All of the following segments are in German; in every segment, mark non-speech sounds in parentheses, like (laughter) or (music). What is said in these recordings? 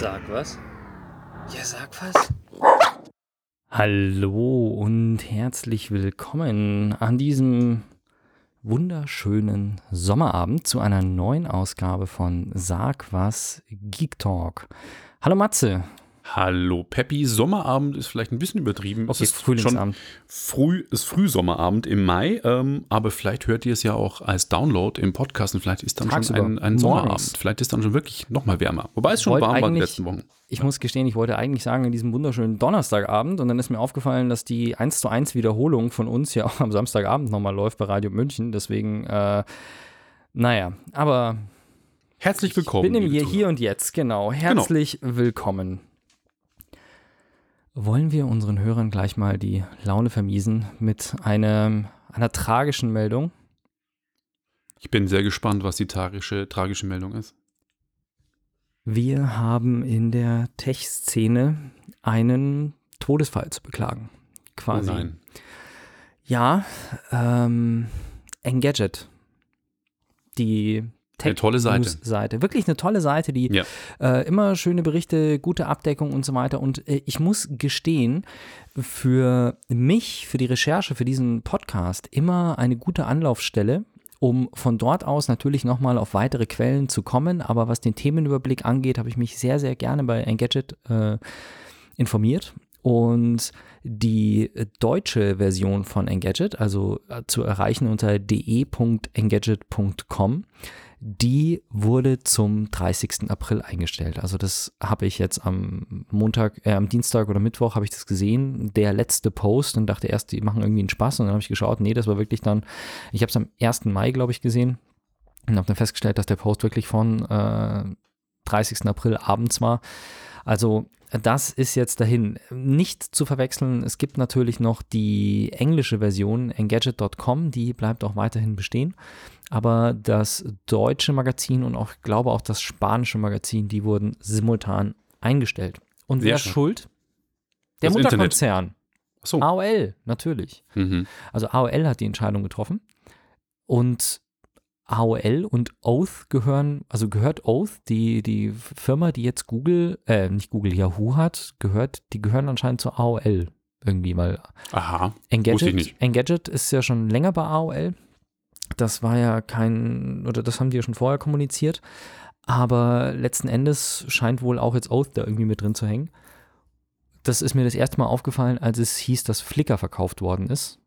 Sag was. Ja, sag was. Hallo und herzlich willkommen an diesem wunderschönen Sommerabend zu einer neuen Ausgabe von Sag was Geek Talk. Hallo Matze. Hallo Peppi, Sommerabend ist vielleicht ein bisschen übertrieben. Es ist Frühlingsabend. Früh ist Frühsommerabend im Mai, ähm, aber vielleicht hört ihr es ja auch als Download im Podcast und vielleicht ist dann Tagsüber, schon ein, ein. Sommerabend. Vielleicht ist dann schon wirklich noch mal wärmer. Wobei es schon warm war in den eigentlich- letzten Wochen. Ich muss gestehen, ich wollte eigentlich sagen, an diesem wunderschönen Donnerstagabend und dann ist mir aufgefallen, dass die 1 zu 1 Wiederholung von uns ja (laughs) auch am Samstagabend nochmal läuft bei Radio München. Deswegen, äh, naja, aber Herzlich ich willkommen. bin im hier, hier und jetzt, genau. Herzlich willkommen. Wollen wir unseren Hörern gleich mal die Laune vermiesen mit einem, einer tragischen Meldung? Ich bin sehr gespannt, was die tragische, tragische Meldung ist. Wir haben in der Tech-Szene einen Todesfall zu beklagen. Quasi. Oh nein. Ja, ähm, Engadget. Die Eine tolle Seite. Tech-News-Seite. Wirklich eine tolle Seite, die Ja. äh, immer schöne Berichte, gute Abdeckung und so weiter. Und äh, ich muss gestehen, für mich, für die Recherche, für diesen Podcast immer eine gute Anlaufstelle, um von dort aus natürlich nochmal auf weitere Quellen zu kommen. Aber was den Themenüberblick angeht, habe ich mich sehr, sehr gerne bei Engadget äh, informiert. Und die deutsche Version von Engadget, also äh, zu erreichen unter de.engadget.com, die wurde zum 30. April eingestellt. Also das habe ich jetzt am Montag, äh, am Dienstag oder Mittwoch habe ich das gesehen, der letzte Post und dachte erst, die machen irgendwie einen Spaß und dann habe ich geschaut, nee, das war wirklich dann, ich habe es am 1. Mai, glaube ich, gesehen und habe dann festgestellt, dass der Post wirklich von äh, 30. April abends war. Also das ist jetzt dahin. Nicht zu verwechseln, es gibt natürlich noch die englische Version, engadget.com, die bleibt auch weiterhin bestehen. Aber das deutsche Magazin und auch, glaube auch das spanische Magazin, die wurden simultan eingestellt. Und Sehr wer schön. schuld? Der Das Mutterkonzern. Achso. AOL, natürlich. Mhm. Also AOL hat die Entscheidung getroffen. Und AOL und Oath gehören, also gehört Oath, die, die Firma, die jetzt Google, äh, nicht Google, Yahoo hat, gehört, die gehören anscheinend zu AOL irgendwie, weil Aha. Engadget, nicht. Engadget ist ja schon länger bei AOL. Das war ja kein, oder das haben die ja schon vorher kommuniziert. Aber letzten Endes scheint wohl auch jetzt Oath da irgendwie mit drin zu hängen. Das ist mir das erste Mal aufgefallen, als es hieß, dass Flickr verkauft worden ist.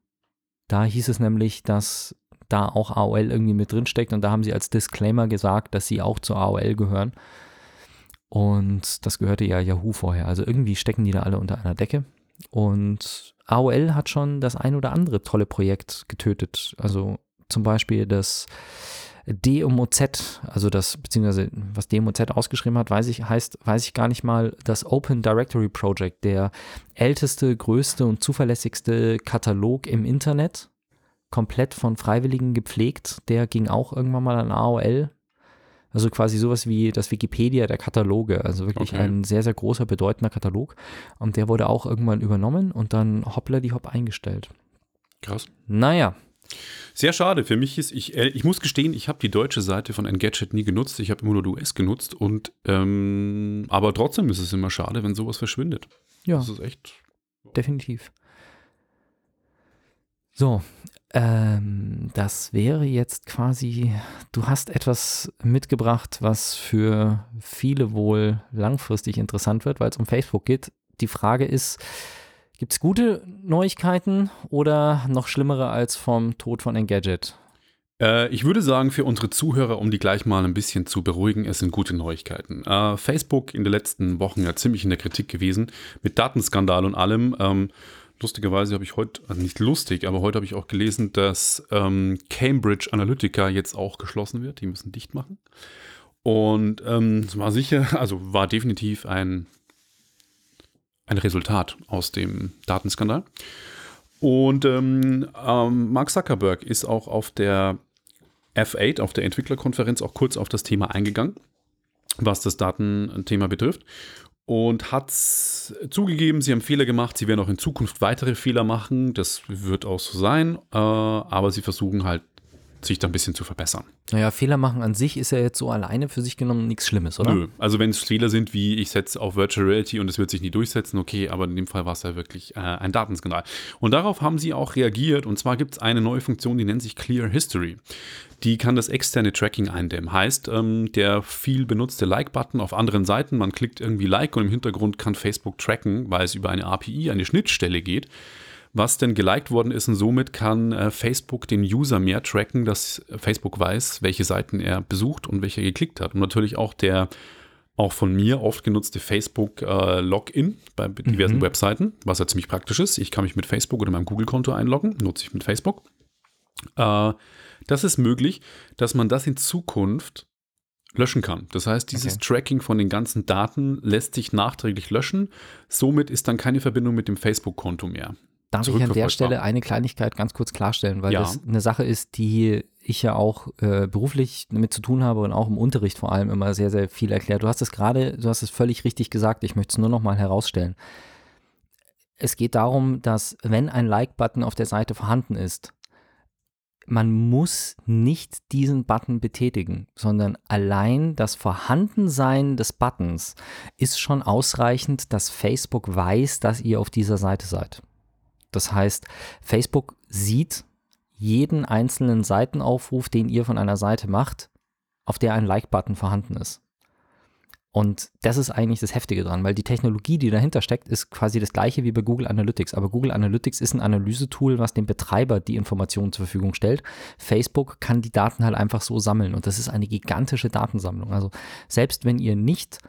Da hieß es nämlich, dass da auch AOL irgendwie mit drin steckt und da haben sie als Disclaimer gesagt, dass sie auch zu AOL gehören. Und das gehörte ja Yahoo vorher. Also irgendwie stecken die da alle unter einer Decke. Und AOL hat schon das ein oder andere tolle Projekt getötet. Also zum Beispiel das DMOZ, also das, beziehungsweise was DMOZ ausgeschrieben hat, weiß ich, heißt, weiß ich gar nicht mal, das Open Directory Project, der älteste, größte und zuverlässigste Katalog im Internet, komplett von Freiwilligen gepflegt, der ging auch irgendwann mal an AOL. Also quasi sowas wie das Wikipedia der Kataloge, also wirklich Okay. ein sehr, sehr großer, bedeutender Katalog. Und der wurde auch irgendwann übernommen und dann hoppla die hopp eingestellt. Krass. Naja, Sehr schade. Für mich ist, ich, äh, ich muss gestehen, ich habe die deutsche Seite von Engadget nie genutzt. Ich habe immer nur die US genutzt. Und, ähm, aber trotzdem ist es immer schade, wenn sowas verschwindet. ja. Das ist echt. definitiv. So, ähm, das wäre jetzt quasi, du hast etwas mitgebracht, was für viele wohl langfristig interessant wird, weil es um Facebook geht. Die Frage ist, gibt es gute Neuigkeiten oder noch schlimmere als vom Tod von Engadget? Äh, ich würde sagen, für unsere Zuhörer, um die gleich mal ein bisschen zu beruhigen, es sind gute Neuigkeiten. Äh, Facebook in den letzten Wochen ja ziemlich in der Kritik gewesen, mit Datenskandal und allem. Ähm, lustigerweise habe ich heute, also nicht lustig, aber heute habe ich auch gelesen, dass ähm, Cambridge Analytica jetzt auch geschlossen wird. Die müssen dicht machen. Und ähm, es war sicher, also war definitiv ein, ein Resultat aus dem Datenskandal. Und ähm, ähm, Mark Zuckerberg ist auch auf der F8, auf der Entwicklerkonferenz, auch kurz auf das Thema eingegangen, was das Datenthema betrifft. Und hat zugegeben, sie haben Fehler gemacht, sie werden auch in Zukunft weitere Fehler machen, das wird auch so sein, äh, aber sie versuchen halt sich da ein bisschen zu verbessern. Naja, Fehler machen an sich ist ja jetzt so alleine für sich genommen nichts Schlimmes, oder? Nö, also wenn es Fehler sind, wie ich setze auf Virtual Reality und es wird sich nie durchsetzen, okay, aber in dem Fall war es ja wirklich äh, ein Datenskandal. Und darauf haben sie auch reagiert und zwar gibt es eine neue Funktion, die nennt sich Clear History. Die kann das externe Tracking eindämmen. Heißt, ähm, der viel benutzte Like-Button auf anderen Seiten, man klickt irgendwie Like und im Hintergrund kann Facebook tracken, weil es über eine API, eine Schnittstelle geht was denn geliked worden ist und somit kann äh, Facebook den User mehr tracken, dass Facebook weiß, welche Seiten er besucht und welche er geklickt hat. Und natürlich auch der auch von mir oft genutzte Facebook-Login äh, bei diversen mhm. Webseiten, was ja ziemlich praktisch ist. Ich kann mich mit Facebook oder meinem Google-Konto einloggen, nutze ich mit Facebook. Äh, das ist möglich, dass man das in Zukunft löschen kann. Das heißt, dieses okay. Tracking von den ganzen Daten lässt sich nachträglich löschen. Somit ist dann keine Verbindung mit dem Facebook-Konto mehr. Darf ich an der Stelle eine Kleinigkeit ganz kurz klarstellen, weil ja. das eine Sache ist, die ich ja auch äh, beruflich damit zu tun habe und auch im Unterricht vor allem immer sehr, sehr viel erklärt. Du hast es gerade, du hast es völlig richtig gesagt, ich möchte es nur noch mal herausstellen. Es geht darum, dass wenn ein Like-Button auf der Seite vorhanden ist, man muss nicht diesen Button betätigen, sondern allein das Vorhandensein des Buttons ist schon ausreichend, dass Facebook weiß, dass ihr auf dieser Seite seid. Das heißt, Facebook sieht jeden einzelnen Seitenaufruf, den ihr von einer Seite macht, auf der ein Like-Button vorhanden ist. Und das ist eigentlich das Heftige dran, weil die Technologie, die dahinter steckt, ist quasi das gleiche wie bei Google Analytics. Aber Google Analytics ist ein Analysetool, was dem Betreiber die Informationen zur Verfügung stellt. Facebook kann die Daten halt einfach so sammeln und das ist eine gigantische Datensammlung. Also selbst wenn ihr nicht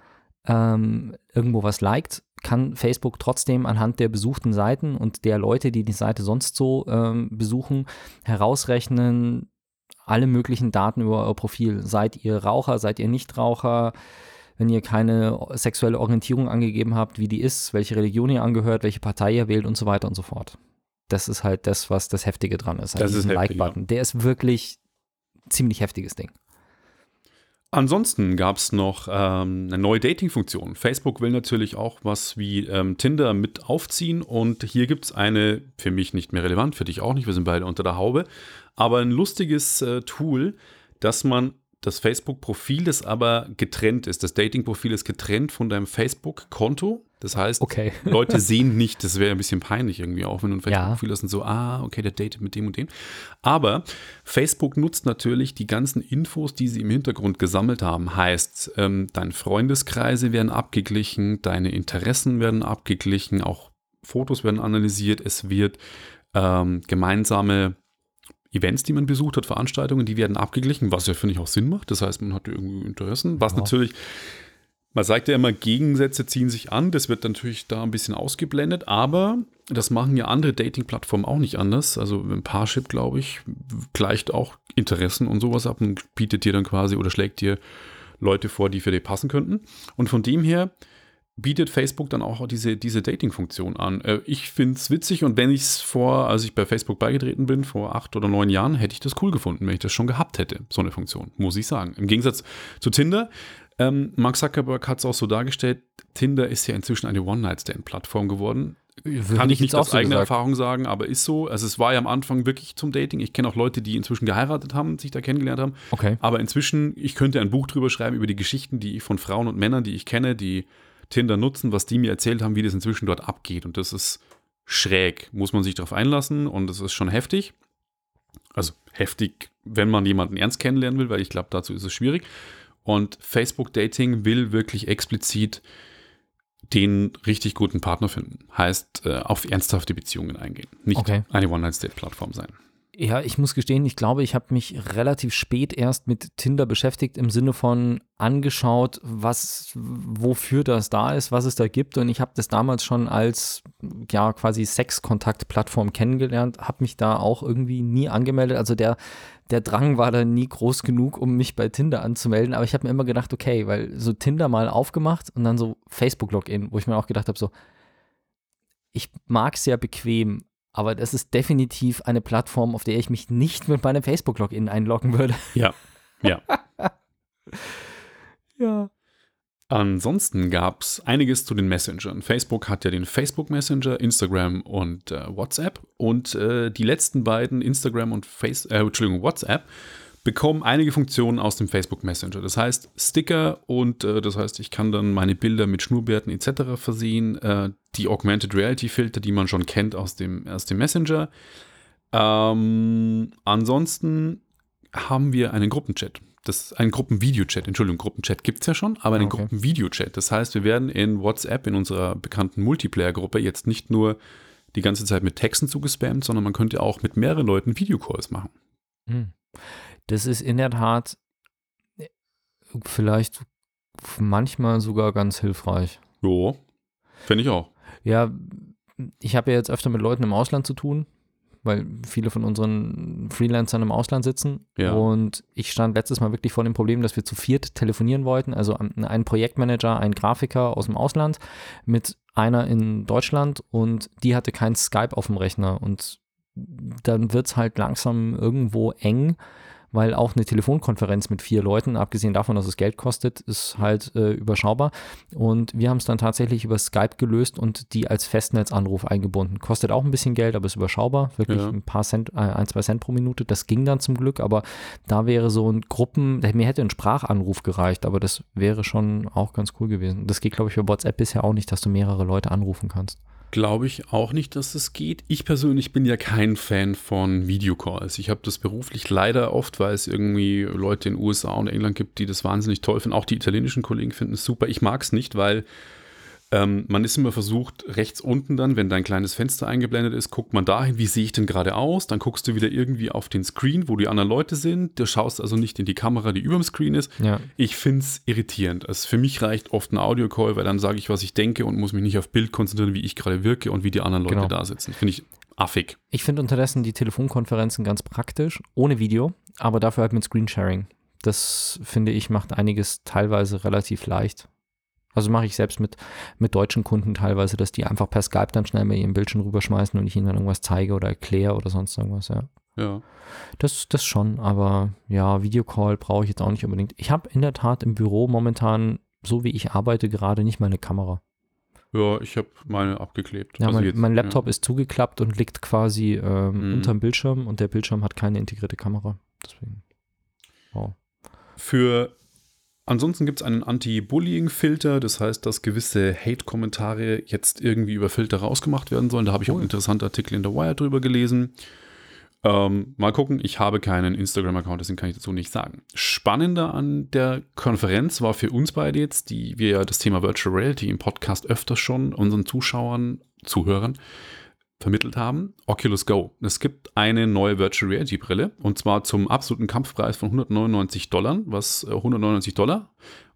ähm, irgendwo was liked, kann Facebook trotzdem anhand der besuchten Seiten und der Leute, die die Seite sonst so ähm, besuchen, herausrechnen, alle möglichen Daten über euer Profil. Seid ihr Raucher, seid ihr Nichtraucher? Wenn ihr keine sexuelle Orientierung angegeben habt, wie die ist, welche Religion ihr angehört, welche Partei ihr wählt und so weiter und so fort. Das ist halt das, was das Heftige dran ist. Das ist Like-Button. Der ist wirklich ein ziemlich heftiges Ding. Ansonsten gab es noch ähm, eine neue Dating-Funktion. Facebook will natürlich auch was wie ähm, Tinder mit aufziehen und hier gibt es eine, für mich nicht mehr relevant, für dich auch nicht, wir sind beide unter der Haube, aber ein lustiges äh, Tool, dass man das Facebook-Profil, das aber getrennt ist, das Dating-Profil ist getrennt von deinem Facebook-Konto das heißt, okay. (laughs) Leute sehen nicht, das wäre ein bisschen peinlich irgendwie auch, wenn du Facebook-Profil ja. hast und so, ah, okay, der datet mit dem und dem. Aber Facebook nutzt natürlich die ganzen Infos, die sie im Hintergrund gesammelt haben. Heißt, ähm, deine Freundeskreise werden abgeglichen, deine Interessen werden abgeglichen, auch Fotos werden analysiert, es wird ähm, gemeinsame Events, die man besucht hat, Veranstaltungen, die werden abgeglichen, was ja, finde ich, auch Sinn macht. Das heißt, man hat irgendwie Interessen, was ja. natürlich man sagt ja immer, Gegensätze ziehen sich an. Das wird natürlich da ein bisschen ausgeblendet, aber das machen ja andere Dating-Plattformen auch nicht anders. Also ein Parship, glaube ich, gleicht auch Interessen und sowas ab und bietet dir dann quasi oder schlägt dir Leute vor, die für dich passen könnten. Und von dem her bietet Facebook dann auch diese, diese Dating-Funktion an. Äh, ich finde es witzig und wenn ich es vor, als ich bei Facebook beigetreten bin, vor acht oder neun Jahren, hätte ich das cool gefunden, wenn ich das schon gehabt hätte, so eine Funktion, muss ich sagen. Im Gegensatz zu Tinder, ähm, Mark Zuckerberg hat es auch so dargestellt, Tinder ist ja inzwischen eine One-Night-Stand-Plattform geworden. Würde Kann ich nicht aus so eigener gesagt. Erfahrung sagen, aber ist so. Also es war ja am Anfang wirklich zum Dating. Ich kenne auch Leute, die inzwischen geheiratet haben, sich da kennengelernt haben. Okay. Aber inzwischen, ich könnte ein Buch drüber schreiben über die Geschichten, die ich von Frauen und Männern, die ich kenne, die Tinder nutzen, was die mir erzählt haben, wie das inzwischen dort abgeht. Und das ist schräg. Muss man sich darauf einlassen und das ist schon heftig. Also heftig, wenn man jemanden ernst kennenlernen will, weil ich glaube, dazu ist es schwierig. Und Facebook Dating will wirklich explizit den richtig guten Partner finden. Heißt, äh, auf ernsthafte Beziehungen eingehen. Nicht okay. eine One-Night-State-Plattform sein. Ja, ich muss gestehen, ich glaube, ich habe mich relativ spät erst mit Tinder beschäftigt, im Sinne von angeschaut, was, wofür das da ist, was es da gibt. Und ich habe das damals schon als ja quasi Sexkontakt-Plattform kennengelernt, habe mich da auch irgendwie nie angemeldet. Also der, der Drang war da nie groß genug, um mich bei Tinder anzumelden. Aber ich habe mir immer gedacht, okay, weil so Tinder mal aufgemacht und dann so Facebook-Login, wo ich mir auch gedacht habe, so, ich mag es ja bequem, aber das ist definitiv eine Plattform, auf der ich mich nicht mit meinem Facebook-Login einloggen würde. (laughs) Ja, ja. ja. Ansonsten gab es einiges zu den Messengern. Facebook hat ja den Facebook Messenger, Instagram und äh, WhatsApp. Und äh, die letzten beiden, Instagram und Face, äh, Entschuldigung, WhatsApp, bekommen einige Funktionen aus dem Facebook Messenger. Das heißt Sticker und äh, das heißt, ich kann dann meine Bilder mit Schnurrbärten etc. versehen. Äh, die Augmented Reality Filter, die man schon kennt aus dem, aus dem Messenger. Ähm, ansonsten haben wir einen Gruppenchat das einen Gruppenvideochat, Entschuldigung, Gruppenchat gibt es ja schon, aber einen okay. Gruppenvideochat. Das heißt, wir werden in WhatsApp, in unserer bekannten Multiplayer-Gruppe, jetzt nicht nur die ganze Zeit mit Texten zugespammt, sondern man könnte auch mit mehreren Leuten Videocalls machen. Hm. Das ist in der Tat äh, vielleicht manchmal sogar ganz hilfreich. Jo, finde ich auch. Ja, ich habe ja jetzt öfter mit Leuten im Ausland zu tun, weil viele von unseren Freelancern im Ausland sitzen. Ja. Und ich stand letztes Mal wirklich vor dem Problem, dass wir zu viert telefonieren wollten. Also ein Projektmanager, ein Grafiker aus dem Ausland mit einer in Deutschland und die hatte kein Skype auf dem Rechner. Und dann wird es halt langsam irgendwo eng weil auch eine Telefonkonferenz mit vier Leuten, abgesehen davon, dass es Geld kostet, ist halt äh, überschaubar. Und wir haben es dann tatsächlich über Skype gelöst und die als Festnetzanruf eingebunden. Kostet auch ein bisschen Geld, aber ist überschaubar. Wirklich ja. ein paar Cent, äh, ein, zwei Cent pro Minute. Das ging dann zum Glück, aber da wäre so ein Gruppen, mir hätte ein Sprachanruf gereicht, aber das wäre schon auch ganz cool gewesen. Das geht, glaube ich, für WhatsApp bisher auch nicht, dass du mehrere Leute anrufen kannst glaube ich auch nicht, dass es geht. Ich persönlich bin ja kein Fan von Videocalls. Ich habe das beruflich leider oft, weil es irgendwie Leute in den USA und England gibt, die das wahnsinnig toll finden. Auch die italienischen Kollegen finden es super. Ich mag es nicht, weil ähm, man ist immer versucht, rechts unten dann, wenn dein kleines Fenster eingeblendet ist, guckt man dahin, wie sehe ich denn gerade aus? Dann guckst du wieder irgendwie auf den Screen, wo die anderen Leute sind. Du schaust also nicht in die Kamera, die über dem Screen ist. Ja. Ich finde es irritierend. Also für mich reicht oft ein Audio-Call, weil dann sage ich, was ich denke und muss mich nicht auf Bild konzentrieren, wie ich gerade wirke und wie die anderen Leute genau. da sitzen. Finde ich affig. Ich finde unterdessen die Telefonkonferenzen ganz praktisch, ohne Video, aber dafür halt mit Screensharing. Das finde ich macht einiges teilweise relativ leicht. Also mache ich selbst mit, mit deutschen Kunden teilweise, dass die einfach per Skype dann schnell mal ihren Bildschirm rüberschmeißen und ich ihnen dann irgendwas zeige oder erkläre oder sonst irgendwas, ja. Ja. Das, das schon, aber ja, Videocall brauche ich jetzt auch nicht unbedingt. Ich habe in der Tat im Büro momentan, so wie ich arbeite, gerade nicht meine Kamera. Ja, ich habe meine abgeklebt. Ja, also mein, jetzt, mein, Laptop ja. ist zugeklappt und liegt quasi ähm, mhm. unterm Bildschirm und der Bildschirm hat keine integrierte Kamera. Deswegen. Wow. Für Ansonsten gibt es einen Anti-Bullying-Filter, das heißt, dass gewisse Hate-Kommentare jetzt irgendwie über Filter rausgemacht werden sollen. Da habe ich auch interessante Artikel in der Wire drüber gelesen. Ähm, mal gucken, ich habe keinen Instagram-Account, deswegen kann ich dazu nicht sagen. Spannender an der Konferenz war für uns beide jetzt, die wir ja das Thema Virtual Reality im Podcast öfter schon unseren Zuschauern, Zuhörern vermittelt haben, Oculus Go. Es gibt eine neue Virtual Reality Brille und zwar zum absoluten Kampfpreis von 199 Dollar, was 199 äh, Dollar,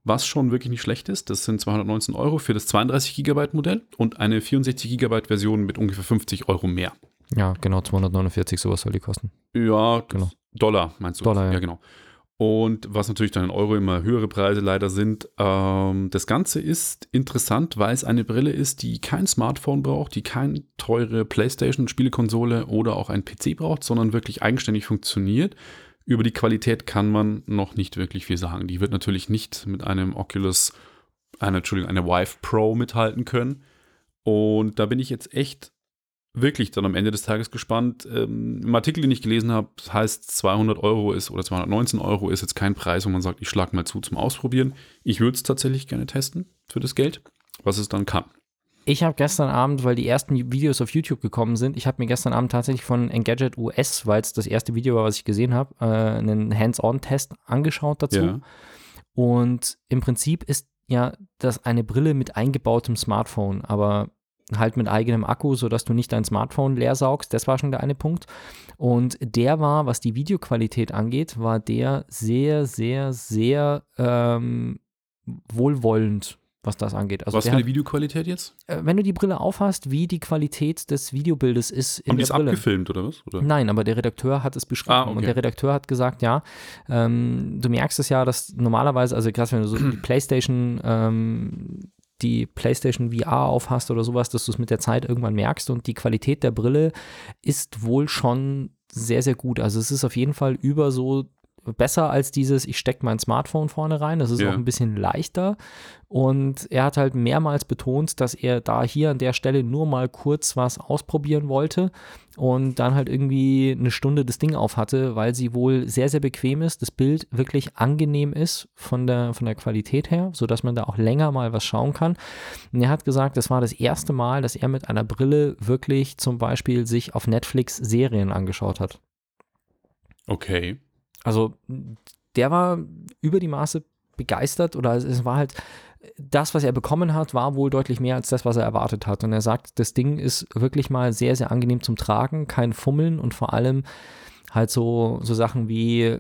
was schon wirklich nicht schlecht ist. Das sind 219 Euro für das 32 Gigabyte Modell und eine 64 Gigabyte Version mit ungefähr 50 Euro mehr. Ja, genau, 249, sowas soll die kosten. Ja, genau. Dollar meinst du? Dollar, ja. ja genau. Und was natürlich dann in Euro immer höhere Preise leider sind. Ähm, das Ganze ist interessant, weil es eine Brille ist, die kein Smartphone braucht, die keine teure PlayStation-Spielekonsole oder auch ein PC braucht, sondern wirklich eigenständig funktioniert. Über die Qualität kann man noch nicht wirklich viel sagen. Die wird natürlich nicht mit einem Oculus, einer, Entschuldigung, einer Vive Pro mithalten können. Und da bin ich jetzt echt wirklich dann am Ende des Tages gespannt. Ähm, Im Artikel, den ich gelesen habe, heißt 200 Euro ist oder 219 Euro ist jetzt kein Preis, wo man sagt, ich schlage mal zu zum Ausprobieren. Ich würde es tatsächlich gerne testen für das Geld, was es dann kann. Ich habe gestern Abend, weil die ersten Videos auf YouTube gekommen sind, ich habe mir gestern Abend tatsächlich von Engadget US, weil es das erste Video war, was ich gesehen habe, äh, einen Hands-on-Test angeschaut dazu. Ja. Und im Prinzip ist ja das eine Brille mit eingebautem Smartphone, aber halt mit eigenem Akku, sodass du nicht dein Smartphone leer saugst. Das war schon der eine Punkt. Und der war, was die Videoqualität angeht, war der sehr, sehr, sehr ähm, wohlwollend, was das angeht. Also was für eine Videoqualität jetzt? Äh, wenn du die Brille aufhast, wie die Qualität des Videobildes ist in Haben der Brille. abgefilmt oder was? Oder? Nein, aber der Redakteur hat es beschrieben. Ah, okay. Und der Redakteur hat gesagt, ja, ähm, du merkst es ja, dass normalerweise, also gerade wenn du so (clears throat) die Playstation ähm, die PlayStation VR aufhast oder sowas, dass du es mit der Zeit irgendwann merkst und die Qualität der Brille ist wohl schon sehr, sehr gut. Also es ist auf jeden Fall über so besser als dieses, ich stecke mein Smartphone vorne rein. Das ist Ja. auch ein bisschen leichter. Und er hat halt mehrmals betont, dass er da hier an der Stelle nur mal kurz was ausprobieren wollte und dann halt irgendwie eine Stunde das Ding auf hatte, weil sie wohl sehr, sehr bequem ist, das Bild wirklich angenehm ist von der, von der Qualität her, sodass man da auch länger mal was schauen kann. Und er hat gesagt, das war das erste Mal, dass er mit einer Brille wirklich zum Beispiel sich auf Netflix Serien angeschaut hat. Okay. Also der war über die Maße begeistert oder es war halt das, was er bekommen hat, war wohl deutlich mehr als das, was er erwartet hat. Und er sagt, das Ding ist wirklich mal sehr, sehr angenehm zum Tragen, kein Fummeln und vor allem halt so, so Sachen wie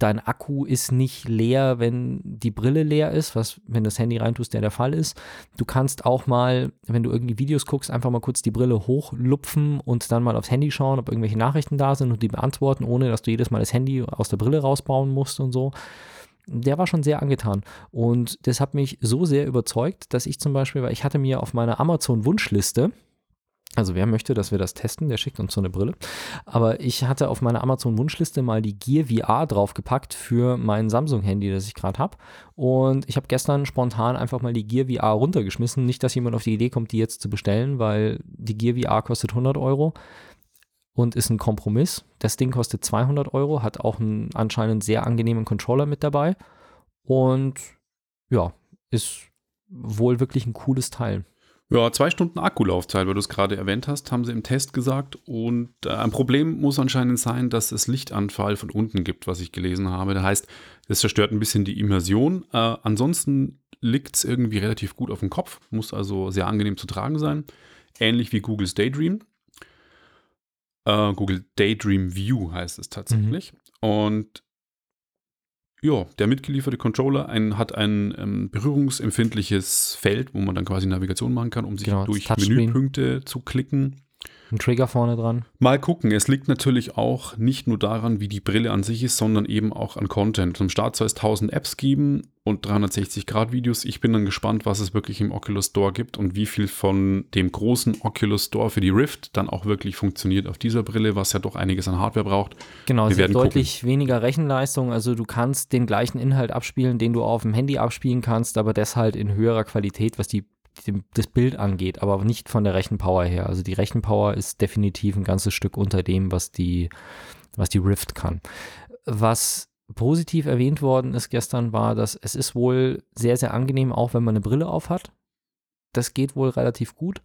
dein Akku ist nicht leer, wenn die Brille leer ist, was, wenn das Handy reintust, der der Fall ist. Du kannst auch mal, wenn du irgendwie Videos guckst, einfach mal kurz die Brille hochlupfen und dann mal aufs Handy schauen, ob irgendwelche Nachrichten da sind und die beantworten, ohne dass du jedes Mal das Handy aus der Brille rausbauen musst und so. Der war schon sehr angetan. Und das hat mich so sehr überzeugt, dass ich zum Beispiel, weil ich hatte mir auf meiner Amazon-Wunschliste, also wer möchte, dass wir das testen, der schickt uns so eine Brille. Aber ich hatte auf meiner Amazon-Wunschliste mal die Gear VR draufgepackt für mein Samsung-Handy, das ich gerade habe. Und ich habe gestern spontan einfach mal die Gear VR runtergeschmissen. Nicht, dass jemand auf die Idee kommt, die jetzt zu bestellen, weil die Gear VR kostet 100 Euro und ist ein Kompromiss. Das Ding kostet 200 Euro, hat auch einen anscheinend sehr angenehmen Controller mit dabei. Und ja, ist wohl wirklich ein cooles Teil. Ja, zwei Stunden Akkulaufzeit, weil du es gerade erwähnt hast, haben sie im Test gesagt. Und äh, ein Problem muss anscheinend sein, dass es Lichtanfall von unten gibt, was ich gelesen habe. Das heißt, es zerstört ein bisschen die Immersion. Äh, ansonsten liegt es irgendwie relativ gut auf dem Kopf, muss also sehr angenehm zu tragen sein. Ähnlich wie Googles Daydream. Äh, Google Daydream View heißt es tatsächlich. Und ja, der mitgelieferte Controller ein, hat ein ähm, berührungsempfindliches Feld, wo man dann quasi Navigation machen kann, um sich Genau, durch Touchscreen. Menüpunkte zu klicken. Ein Trigger vorne dran. Mal gucken, es liegt natürlich auch nicht nur daran, wie die Brille an sich ist, sondern eben auch an Content. Zum Start soll es 1000 Apps geben und 360-Grad-Videos. Ich bin dann gespannt, was es wirklich im Oculus Store gibt und wie viel von dem großen Oculus Store für die Rift dann auch wirklich funktioniert auf dieser Brille, was ja doch einiges an Hardware braucht. Genau, Wir hat werden deutlich weniger Rechenleistung. Also du kannst den gleichen Inhalt abspielen, den du auf dem Handy abspielen kannst, aber das halt in höherer Qualität, was die, die, das Bild angeht, aber nicht von der Rechenpower her. Also die Rechenpower ist definitiv ein ganzes Stück unter dem, was die, was die Rift kann. Was positiv erwähnt worden ist gestern, war, dass es ist wohl sehr, sehr angenehm, auch wenn man eine Brille auf hat. Das geht wohl relativ gut.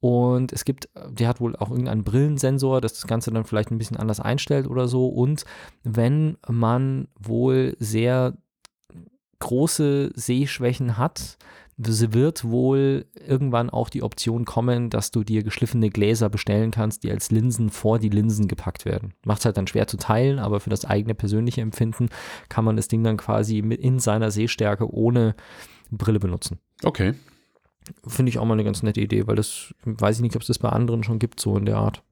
Und es gibt, der hat wohl auch irgendeinen Brillensensor, das das Ganze dann vielleicht ein bisschen anders einstellt oder so. Und wenn man wohl sehr große Sehschwächen hat, sie wird wohl irgendwann auch die Option kommen, dass du dir geschliffene Gläser bestellen kannst, die als Linsen vor die Linsen gepackt werden. Macht es halt dann schwer zu teilen, aber für das eigene persönliche Empfinden kann man das Ding dann quasi in seiner Sehstärke ohne Brille benutzen. Okay. Finde ich auch mal eine ganz nette Idee, weil das weiß ich nicht, ob es das bei anderen schon gibt, so in der Art.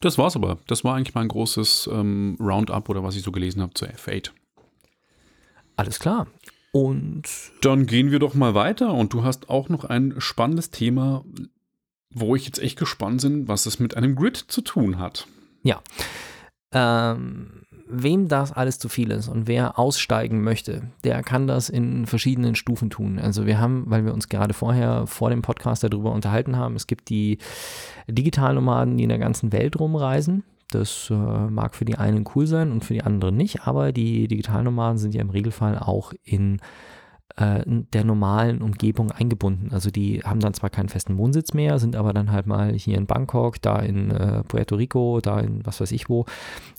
Das war's aber. Das war eigentlich mein großes ähm, Roundup oder was ich so gelesen habe zur F8. Alles klar. Und Dann gehen wir doch mal weiter und du hast auch noch ein spannendes Thema, wo ich jetzt echt gespannt bin, was es mit einem Grid zu tun hat. ähm, wem das alles zu viel ist und wer aussteigen möchte, der kann das in verschiedenen Stufen tun. Also wir haben, weil wir uns gerade vorher vor dem Podcast darüber unterhalten haben, es gibt die Digitalnomaden, die in der ganzen Welt rumreisen. Das äh, mag für die einen cool sein und für die anderen nicht, aber die Digitalnomaden sind ja im Regelfall auch in äh, in der normalen Umgebung eingebunden. Also die haben dann zwar keinen festen Wohnsitz mehr, sind aber dann halt mal hier in Bangkok, da in äh, Puerto Rico, da in was weiß ich wo,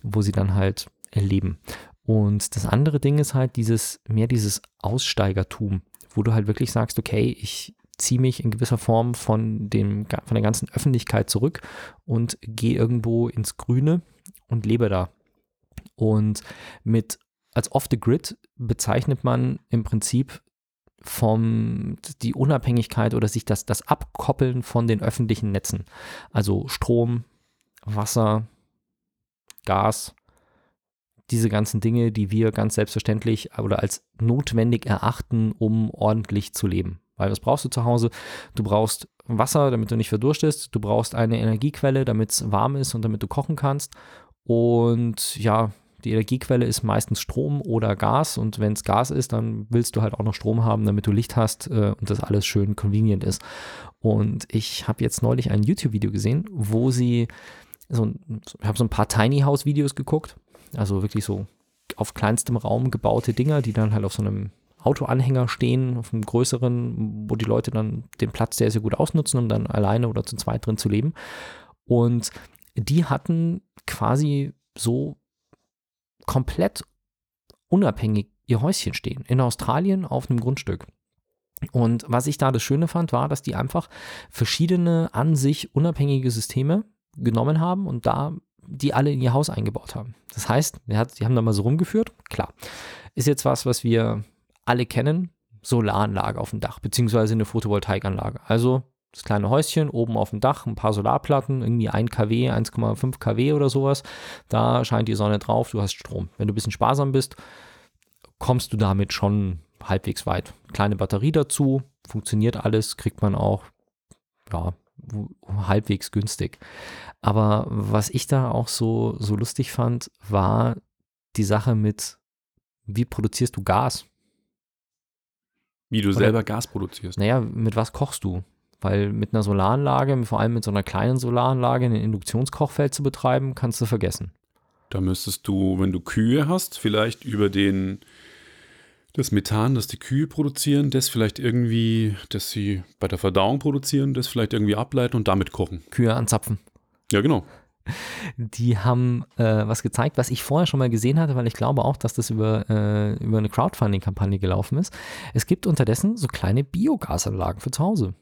wo sie dann halt leben. Und das andere Ding ist halt dieses, mehr dieses Aussteigertum, wo du halt wirklich sagst, okay, ich ziehe mich in gewisser Form von, dem, von der ganzen Öffentlichkeit zurück und gehe irgendwo ins Grüne und lebe da. Und mit als off the grid bezeichnet man im Prinzip vom die Unabhängigkeit oder sich das, das Abkoppeln von den öffentlichen Netzen. Also Strom, Wasser, Gas, diese ganzen Dinge, die wir ganz selbstverständlich oder als notwendig erachten, um ordentlich zu leben. Weil was brauchst du zu Hause? Du brauchst Wasser, damit du nicht verdurstest. Du brauchst eine Energiequelle, damit es warm ist und damit du kochen kannst. Und ja, die Energiequelle ist meistens Strom oder Gas. Und wenn es Gas ist, dann willst du halt auch noch Strom haben, damit du Licht hast äh, und das alles schön convenient ist. Und ich habe jetzt neulich ein YouTube-Video gesehen, wo sie so, ich habe so ein paar Tiny House Videos geguckt, also wirklich so auf kleinstem Raum gebaute Dinger, die dann halt auf so einem Autoanhänger stehen, auf einem größeren, wo die Leute dann den Platz sehr, sehr gut ausnutzen, um dann alleine oder zu zweit drin zu leben. Und die hatten quasi so komplett unabhängig ihr Häuschen stehen, in Australien auf einem Grundstück. Und was ich da das Schöne fand, war, dass die einfach verschiedene an sich unabhängige Systeme genommen haben und da die alle in ihr Haus eingebaut haben. Das heißt, die haben da mal so rumgeführt, klar. Ist jetzt was, was wir alle kennen, Solaranlage auf dem Dach, beziehungsweise eine Photovoltaikanlage. Also das kleine Häuschen oben auf dem Dach, ein paar Solarplatten, irgendwie 1 kW, 1,5 kW oder sowas. Da scheint die Sonne drauf, du hast Strom. Wenn du ein bisschen sparsam bist, kommst du damit schon halbwegs weit. Kleine Batterie dazu, funktioniert alles, kriegt man auch ja, halbwegs günstig. Aber was ich da auch so, so lustig fand, war die Sache mit, wie produzierst du Gas? Wie du Oder, selber Gas produzierst. Naja, mit was kochst du? Weil mit einer Solaranlage, vor allem mit so einer kleinen Solaranlage, ein Induktionskochfeld zu betreiben, kannst du vergessen. Da müsstest du, wenn du Kühe hast, vielleicht über den das Methan, das die Kühe produzieren, das vielleicht irgendwie, das sie bei der Verdauung produzieren, das vielleicht irgendwie ableiten und damit kochen. Kühe anzapfen. Ja, genau. Die haben äh, was gezeigt, was ich vorher schon mal gesehen hatte, weil ich glaube auch, dass das über, äh, über eine Crowdfunding-Kampagne gelaufen ist. Es gibt unterdessen so kleine Biogasanlagen für zu Hause.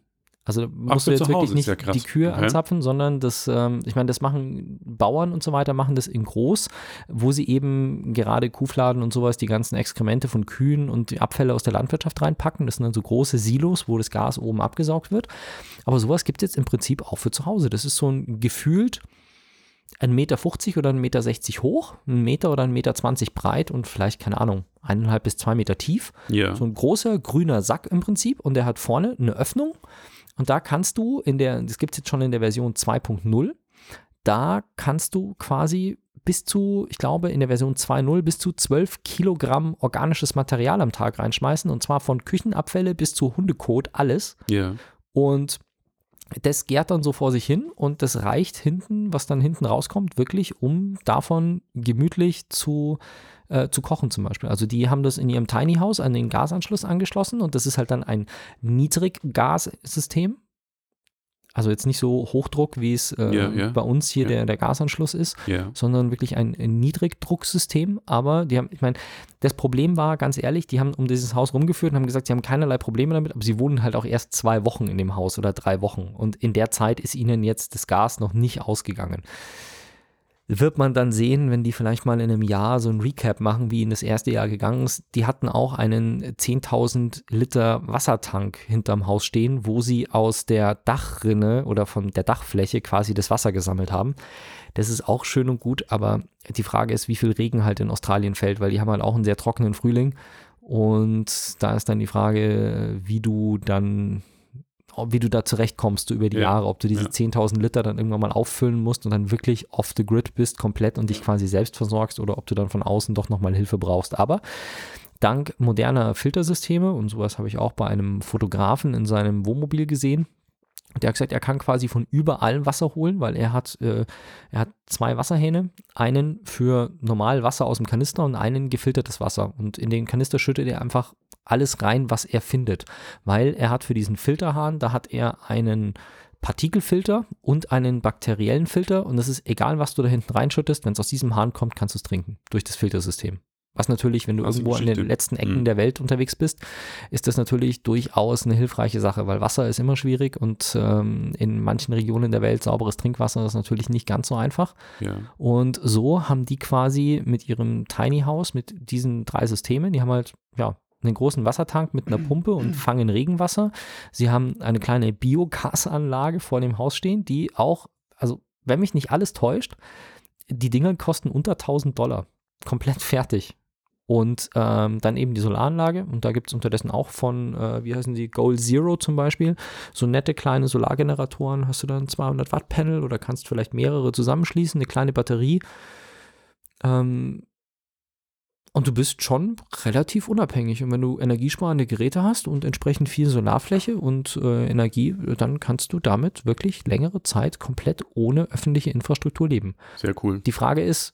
Also musst Ach, du jetzt wirklich nicht ja die Kühe okay. anzapfen, sondern das, ähm, ich meine, das machen Bauern und so weiter, machen das in groß, wo sie eben gerade Kuhfladen und sowas, die ganzen Exkremente von Kühen und die Abfälle aus der Landwirtschaft reinpacken. Das sind dann so große Silos, wo das Gas oben abgesaugt wird. Aber sowas gibt es jetzt im Prinzip auch für zu Hause. Das ist so ein gefühlt 1,50 Meter oder 1,60 Meter hoch, ein Meter oder 1,20 Meter breit und vielleicht, keine Ahnung, eineinhalb bis zwei Meter tief. Ja. So ein großer grüner Sack im Prinzip und der hat vorne eine Öffnung und da kannst du in der, das gibt es jetzt schon in der Version 2.0, da kannst du quasi bis zu, ich glaube, in der Version 2.0 bis zu 12 Kilogramm organisches Material am Tag reinschmeißen und zwar von Küchenabfälle bis zu Hundekot, alles. Ja. Und das gärt dann so vor sich hin und das reicht hinten, was dann hinten rauskommt, wirklich, um davon gemütlich zu, äh, zu kochen zum Beispiel. Also die haben das in ihrem Tiny House an den Gasanschluss angeschlossen und das ist halt dann ein Niedriggassystem. Also jetzt nicht so Hochdruck, wie es äh, ja, ja. bei uns hier ja. der, der Gasanschluss ist, sondern wirklich ein, ein Niedrigdrucksystem. Aber die haben, ich meine, das Problem war, ganz ehrlich, die haben um dieses Haus rumgeführt und haben gesagt, sie haben keinerlei Probleme damit, aber sie wohnen halt auch erst zwei Wochen in dem Haus oder drei Wochen. Und in der Zeit ist ihnen jetzt das Gas noch nicht ausgegangen wird man dann sehen, wenn die vielleicht mal in einem Jahr so ein Recap machen, wie in das erste Jahr gegangen ist. Die hatten auch einen 10.000 Liter Wassertank hinterm Haus stehen, wo sie aus der Dachrinne oder von der Dachfläche quasi das Wasser gesammelt haben. Das ist auch schön und gut, aber die Frage ist, wie viel Regen halt in Australien fällt, weil die haben halt auch einen sehr trockenen Frühling. Und da ist dann die Frage, wie du dann wie du da zurechtkommst du über die ja. Jahre, ob du diese ja. 10.000 Liter dann irgendwann mal auffüllen musst und dann wirklich off the grid bist komplett und dich quasi selbst versorgst oder ob du dann von außen doch nochmal Hilfe brauchst. Aber dank moderner Filtersysteme und sowas habe ich auch bei einem Fotografen in seinem Wohnmobil gesehen, der hat gesagt, er kann quasi von überall Wasser holen, weil er hat, äh, er hat zwei Wasserhähne, einen für normal Wasser aus dem Kanister und einen gefiltertes Wasser. Und in den Kanister schüttet er einfach alles rein, was er findet. Weil er hat für diesen Filterhahn, da hat er einen Partikelfilter und einen bakteriellen Filter und es ist egal, was du da hinten reinschüttest, wenn es aus diesem Hahn kommt, kannst du es trinken durch das Filtersystem. Was natürlich, wenn du also irgendwo an den letzten Ecken mhm. der Welt unterwegs bist, ist das natürlich durchaus eine hilfreiche Sache, weil Wasser ist immer schwierig und ähm, in manchen Regionen der Welt sauberes Trinkwasser ist natürlich nicht ganz so einfach. Ja. Und so haben die quasi mit ihrem Tiny House, mit diesen drei Systemen, die haben halt, ja, einen großen Wassertank mit einer Pumpe und (clears throat) fangen Regenwasser. Sie haben eine kleine Biogasanlage vor dem Haus stehen, die auch, also wenn mich nicht alles täuscht, die Dinger kosten unter 1000 Dollar. Komplett fertig. Und ähm, dann eben die Solaranlage. Und da gibt es unterdessen auch von, äh, wie heißen die, Goal Zero zum Beispiel, so nette kleine Solargeneratoren. Hast du dann 200 Watt Panel oder kannst vielleicht mehrere zusammenschließen, eine kleine Batterie Ähm, und du bist schon relativ unabhängig. Und wenn du energiesparende Geräte hast und entsprechend viel Solarfläche und äh, Energie, dann kannst du damit wirklich längere Zeit komplett ohne öffentliche Infrastruktur leben. Sehr cool. Die Frage ist,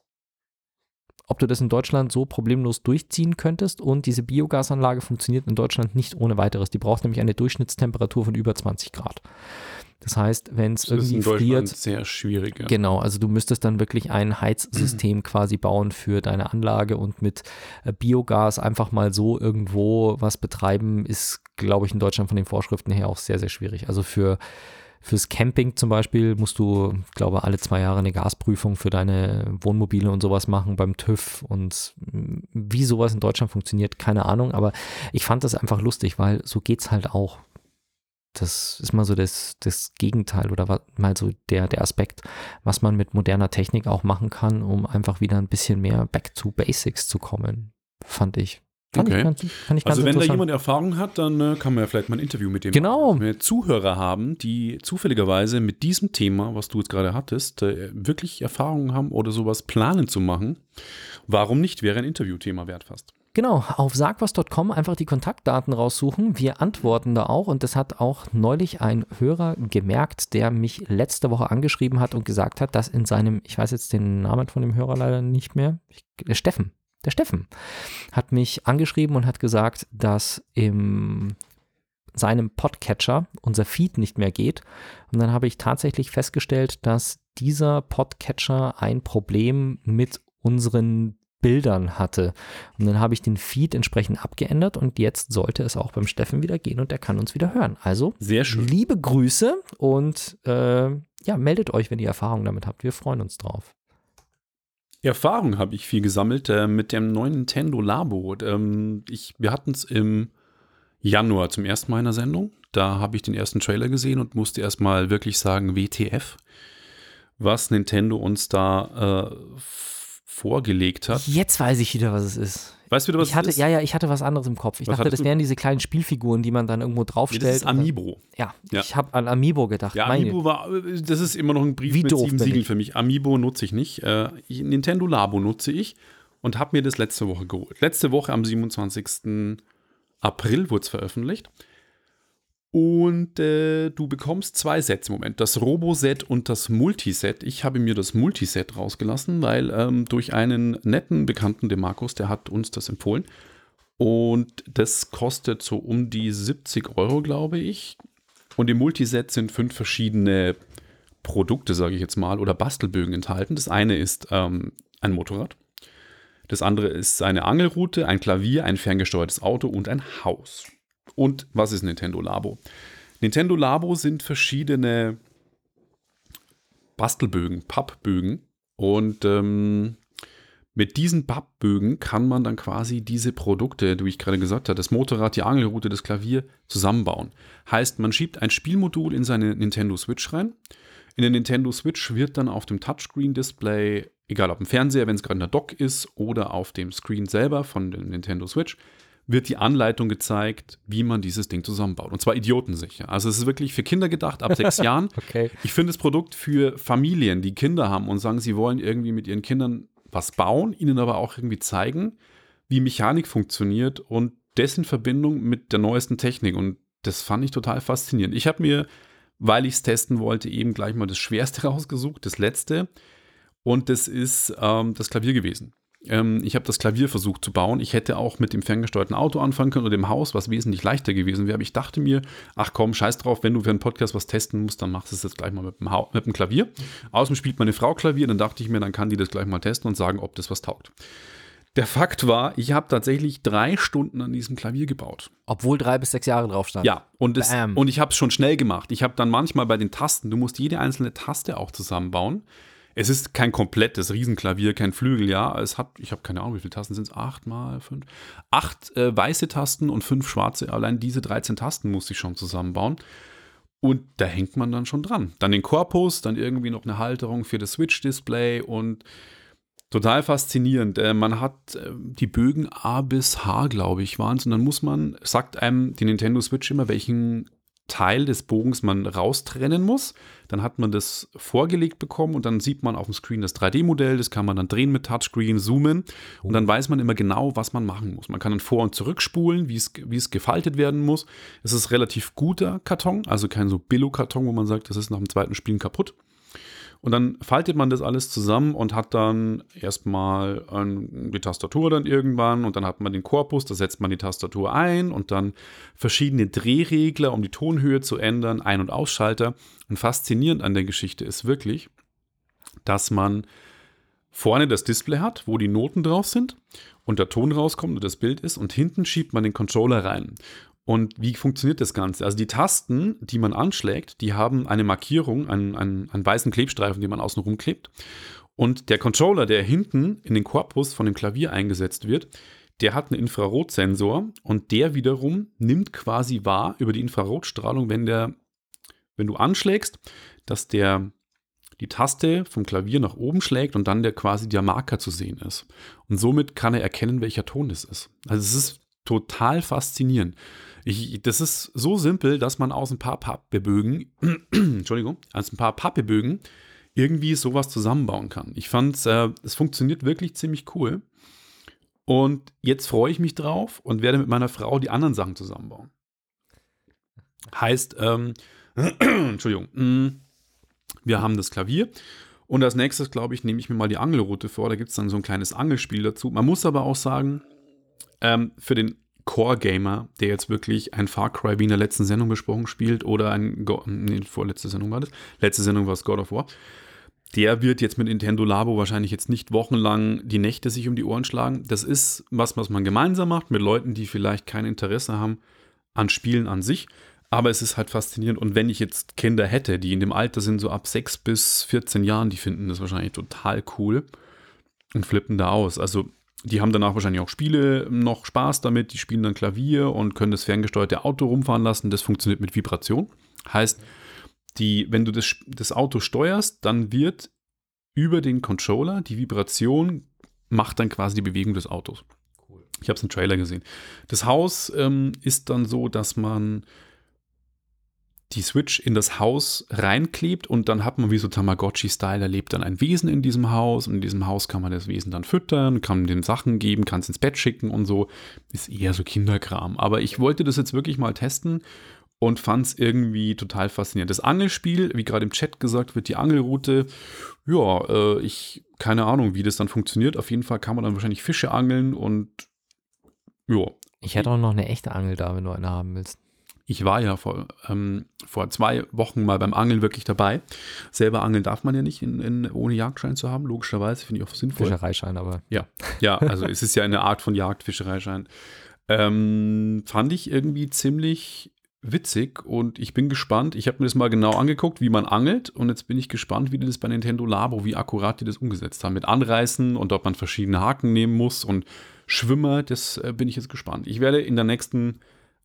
ob du das in Deutschland so problemlos durchziehen könntest. Und diese Biogasanlage funktioniert in Deutschland nicht ohne weiteres. Die braucht nämlich eine Durchschnittstemperatur von über 20 Grad. Das heißt, wenn es irgendwie friert, sehr schwierig. Ja. Genau, also du müsstest dann wirklich ein Heizsystem quasi bauen für deine Anlage und mit äh, Biogas einfach mal so irgendwo was betreiben, ist, glaube ich, in Deutschland von den Vorschriften her auch sehr, sehr schwierig. Also für Fürs Camping zum Beispiel musst du, glaube alle zwei Jahre eine Gasprüfung für deine Wohnmobile und sowas machen beim TÜV. Und mm, wie sowas in Deutschland funktioniert, keine Ahnung. Aber ich fand das einfach lustig, weil so geht es halt auch das ist mal so das, das Gegenteil oder mal so der, der Aspekt, was man mit moderner Technik auch machen kann, um einfach wieder ein bisschen mehr back to basics zu kommen, fand ich. Fand okay. Ich ganz, ich also wenn da jemand Erfahrung hat, dann äh, kann man ja vielleicht mal ein Interview mit dem genau. Wenn wir Zuhörer haben, die zufälligerweise mit diesem Thema, was du jetzt gerade hattest, äh, wirklich Erfahrungen haben oder sowas planen zu machen. Warum nicht? Wäre ein Interviewthema wert fast. Genau, auf sagwas.com einfach die Kontaktdaten raussuchen. Wir antworten da auch und das hat auch neulich ein Hörer gemerkt, der mich letzte Woche angeschrieben hat und gesagt hat, dass in seinem, ich weiß jetzt den Namen von dem Hörer leider nicht mehr, der Steffen, der Steffen hat mich angeschrieben und hat gesagt, dass im seinem Podcatcher unser Feed nicht mehr geht. Und dann habe ich tatsächlich festgestellt, dass dieser Podcatcher ein Problem mit unseren Bildern hatte. Und dann habe ich den Feed entsprechend abgeändert und jetzt sollte es auch beim Steffen wieder gehen und er kann uns wieder hören. Also, sehr schön. Liebe Grüße und äh, ja, meldet euch, wenn ihr Erfahrung damit habt. Wir freuen uns drauf. Erfahrung habe ich viel gesammelt äh, mit dem neuen Nintendo Labo. Ähm, ich, wir hatten es im Januar zum ersten Mal in der Sendung. Da habe ich den ersten Trailer gesehen und musste erstmal wirklich sagen, WTF, was Nintendo uns da äh, vorgelegt hat. Jetzt weiß ich wieder, was es ist. Weißt du wieder, was ich hatte, es ist? Ja, ja, ich hatte was anderes im Kopf. Ich Was dachte, das du? wären diese kleinen Spielfiguren, die man dann irgendwo draufstellt. das ist dann- Amiibo. Ja, Ja. ich habe an Amiibo gedacht. Ja, Meine- Amiibo war, das ist immer noch ein Brief Wie mit sieben Siegeln ich. für mich. Amiibo nutze ich nicht. Äh, Nintendo Labo nutze ich und habe mir das letzte Woche geholt. Letzte Woche am 27. April wurde es veröffentlicht. Und äh, du bekommst zwei Sets im Moment, das Robo-Set und das Multiset. Ich habe mir das Multiset rausgelassen, weil ähm, durch einen netten Bekannten, den Markus, der hat uns das empfohlen. Und das kostet so um die 70 Euro, glaube ich. Und im Multiset sind fünf verschiedene Produkte, sage ich jetzt mal, oder Bastelbögen enthalten. Das eine ist ähm, ein Motorrad. Das andere ist eine Angelrute, ein Klavier, ein ferngesteuertes Auto und ein Haus. Und was ist Nintendo Labo? Nintendo Labo sind verschiedene Bastelbögen, Pappbögen. Und ähm, mit diesen Pappbögen kann man dann quasi diese Produkte, die ich gerade gesagt habe, das Motorrad, die Angelrute, das Klavier, zusammenbauen. Heißt, man schiebt ein Spielmodul in seine Nintendo Switch rein. In der Nintendo Switch wird dann auf dem Touchscreen-Display, egal ob im Fernseher, wenn es gerade in der Dock ist, oder auf dem Screen selber von der Nintendo Switch, wird die Anleitung gezeigt, wie man dieses Ding zusammenbaut. Und zwar idiotensicher. Also es ist wirklich für Kinder gedacht, ab sechs (laughs) Jahren. Okay. Ich finde das Produkt für Familien, die Kinder haben und sagen, sie wollen irgendwie mit ihren Kindern was bauen, ihnen aber auch irgendwie zeigen, wie Mechanik funktioniert und das in Verbindung mit der neuesten Technik. Und das fand ich total faszinierend. Ich habe mir, weil ich es testen wollte, eben gleich mal das Schwerste (laughs) rausgesucht, das letzte. Und das ist ähm, das Klavier gewesen. Ähm, ich habe das Klavier versucht zu bauen. Ich hätte auch mit dem ferngesteuerten Auto anfangen können oder dem Haus, was wesentlich leichter gewesen wäre. Aber ich dachte mir, ach komm, scheiß drauf, wenn du für einen Podcast was testen musst, dann machst du es jetzt gleich mal mit dem, Hau mit dem Klavier. Außerdem spielt meine Frau Klavier, dann dachte ich mir, dann kann die das gleich mal testen und sagen, ob das was taugt. Der Fakt war, ich habe tatsächlich drei Stunden an diesem Klavier gebaut. Obwohl drei bis sechs Jahre drauf stand. Ja, und, es, und ich habe es schon schnell gemacht. Ich habe dann manchmal bei den Tasten, du musst jede einzelne Taste auch zusammenbauen. Es ist kein komplettes Riesenklavier, kein Flügel, ja. Es hat, ich habe keine Ahnung, wie viele Tasten sind es? Acht mal fünf? Acht äh, weiße Tasten und fünf schwarze. Allein diese 13 Tasten musste ich schon zusammenbauen. Und da hängt man dann schon dran. Dann den Korpus, dann irgendwie noch eine Halterung für das Switch-Display und total faszinierend. Äh, man hat äh, die Bögen A bis H, glaube ich, waren es. Und dann muss man, sagt einem die Nintendo Switch immer, welchen Teil des Bogens man raustrennen muss. Dann hat man das vorgelegt bekommen und dann sieht man auf dem Screen das 3D-Modell. Das kann man dann drehen mit Touchscreen, zoomen und dann weiß man immer genau, was man machen muss. Man kann dann vor- und zurückspulen, wie es, wie es gefaltet werden muss. Es ist relativ guter Karton, also kein so Billo-Karton, wo man sagt, das ist nach dem zweiten Spielen kaputt. Und dann faltet man das alles zusammen und hat dann erstmal ähm, die Tastatur dann irgendwann und dann hat man den Korpus, da setzt man die Tastatur ein und dann verschiedene Drehregler, um die Tonhöhe zu ändern, Ein- und Ausschalter. Und faszinierend an der Geschichte ist wirklich, dass man vorne das Display hat, wo die Noten drauf sind und der Ton rauskommt und das Bild ist und hinten schiebt man den Controller rein. Und wie funktioniert das Ganze? Also die Tasten, die man anschlägt, die haben eine Markierung, einen, einen, einen weißen Klebstreifen, den man außen rumklebt. Und der Controller, der hinten in den Korpus von dem Klavier eingesetzt wird, der hat einen Infrarotsensor und der wiederum nimmt quasi wahr über die Infrarotstrahlung, wenn der, wenn du anschlägst, dass der die Taste vom Klavier nach oben schlägt und dann der quasi der Marker zu sehen ist. Und somit kann er erkennen, welcher Ton es ist. Also es ist total faszinierend. Ich, das ist so simpel, dass man aus ein paar Pappbögen, (clears throat) Entschuldigung, aus ein paar Pappbögen irgendwie sowas zusammenbauen kann. Ich fand es, äh, es funktioniert wirklich ziemlich cool. Und jetzt freue ich mich drauf und werde mit meiner Frau die anderen Sachen zusammenbauen. Heißt, ähm, (clears throat) Entschuldigung, mh, wir haben das Klavier und als nächstes, glaube ich, nehme ich mir mal die Angelroute vor. Da gibt es dann so ein kleines Angelspiel dazu. Man muss aber auch sagen, ähm, für den Core-Gamer, der jetzt wirklich ein Far Cry wie in der letzten Sendung besprochen spielt oder ein, Go nee, vorletzte Sendung war das, letzte Sendung war es God of War, der wird jetzt mit Nintendo Labo wahrscheinlich jetzt nicht wochenlang die Nächte sich um die Ohren schlagen. Das ist was, was man gemeinsam macht mit Leuten, die vielleicht kein Interesse haben an Spielen an sich. Aber es ist halt faszinierend. Und wenn ich jetzt Kinder hätte, die in dem Alter sind, so ab 6 bis 14 Jahren, die finden das wahrscheinlich total cool und flippen da aus. Also die haben danach wahrscheinlich auch Spiele noch Spaß damit, die spielen dann Klavier und können das ferngesteuerte Auto rumfahren lassen. Das funktioniert mit Vibration. Heißt, die, wenn du das, das Auto steuerst, dann wird über den Controller die Vibration macht dann quasi die Bewegung des Autos. Cool. Ich habe es im Trailer gesehen. Das Haus ähm, ist dann so, dass man die Switch in das Haus reinklebt und dann hat man wie so Tamagotchi-Style, da lebt dann ein Wesen in diesem Haus und in diesem Haus kann man das Wesen dann füttern, kann dem Sachen geben, kann es ins Bett schicken und so. Ist eher so Kinderkram. Aber ich wollte das jetzt wirklich mal testen und fand es irgendwie total faszinierend. Das Angelspiel, wie gerade im Chat gesagt wird, die Angelroute, ja, äh, ich, keine Ahnung, wie das dann funktioniert. Auf jeden Fall kann man dann wahrscheinlich Fische angeln und ja. Ich hätte auch noch eine echte Angel da, wenn du eine haben willst. Ich war ja vor, ähm, vor zwei Wochen mal beim Angeln wirklich dabei. Selber angeln darf man ja nicht, in, in, ohne Jagdschein zu haben, logischerweise, finde ich auch sinnvoll. Fischereischein, aber. Ja, ja, also es ist ja eine Art von Jagd, Fischereischein. Ähm, fand ich irgendwie ziemlich witzig und ich bin gespannt. Ich habe mir das mal genau angeguckt, wie man angelt und jetzt bin ich gespannt, wie die das bei Nintendo Labo, wie akkurat die das umgesetzt haben. Mit Anreißen und ob man verschiedene Haken nehmen muss und Schwimmer, das äh, bin ich jetzt gespannt. Ich werde in der nächsten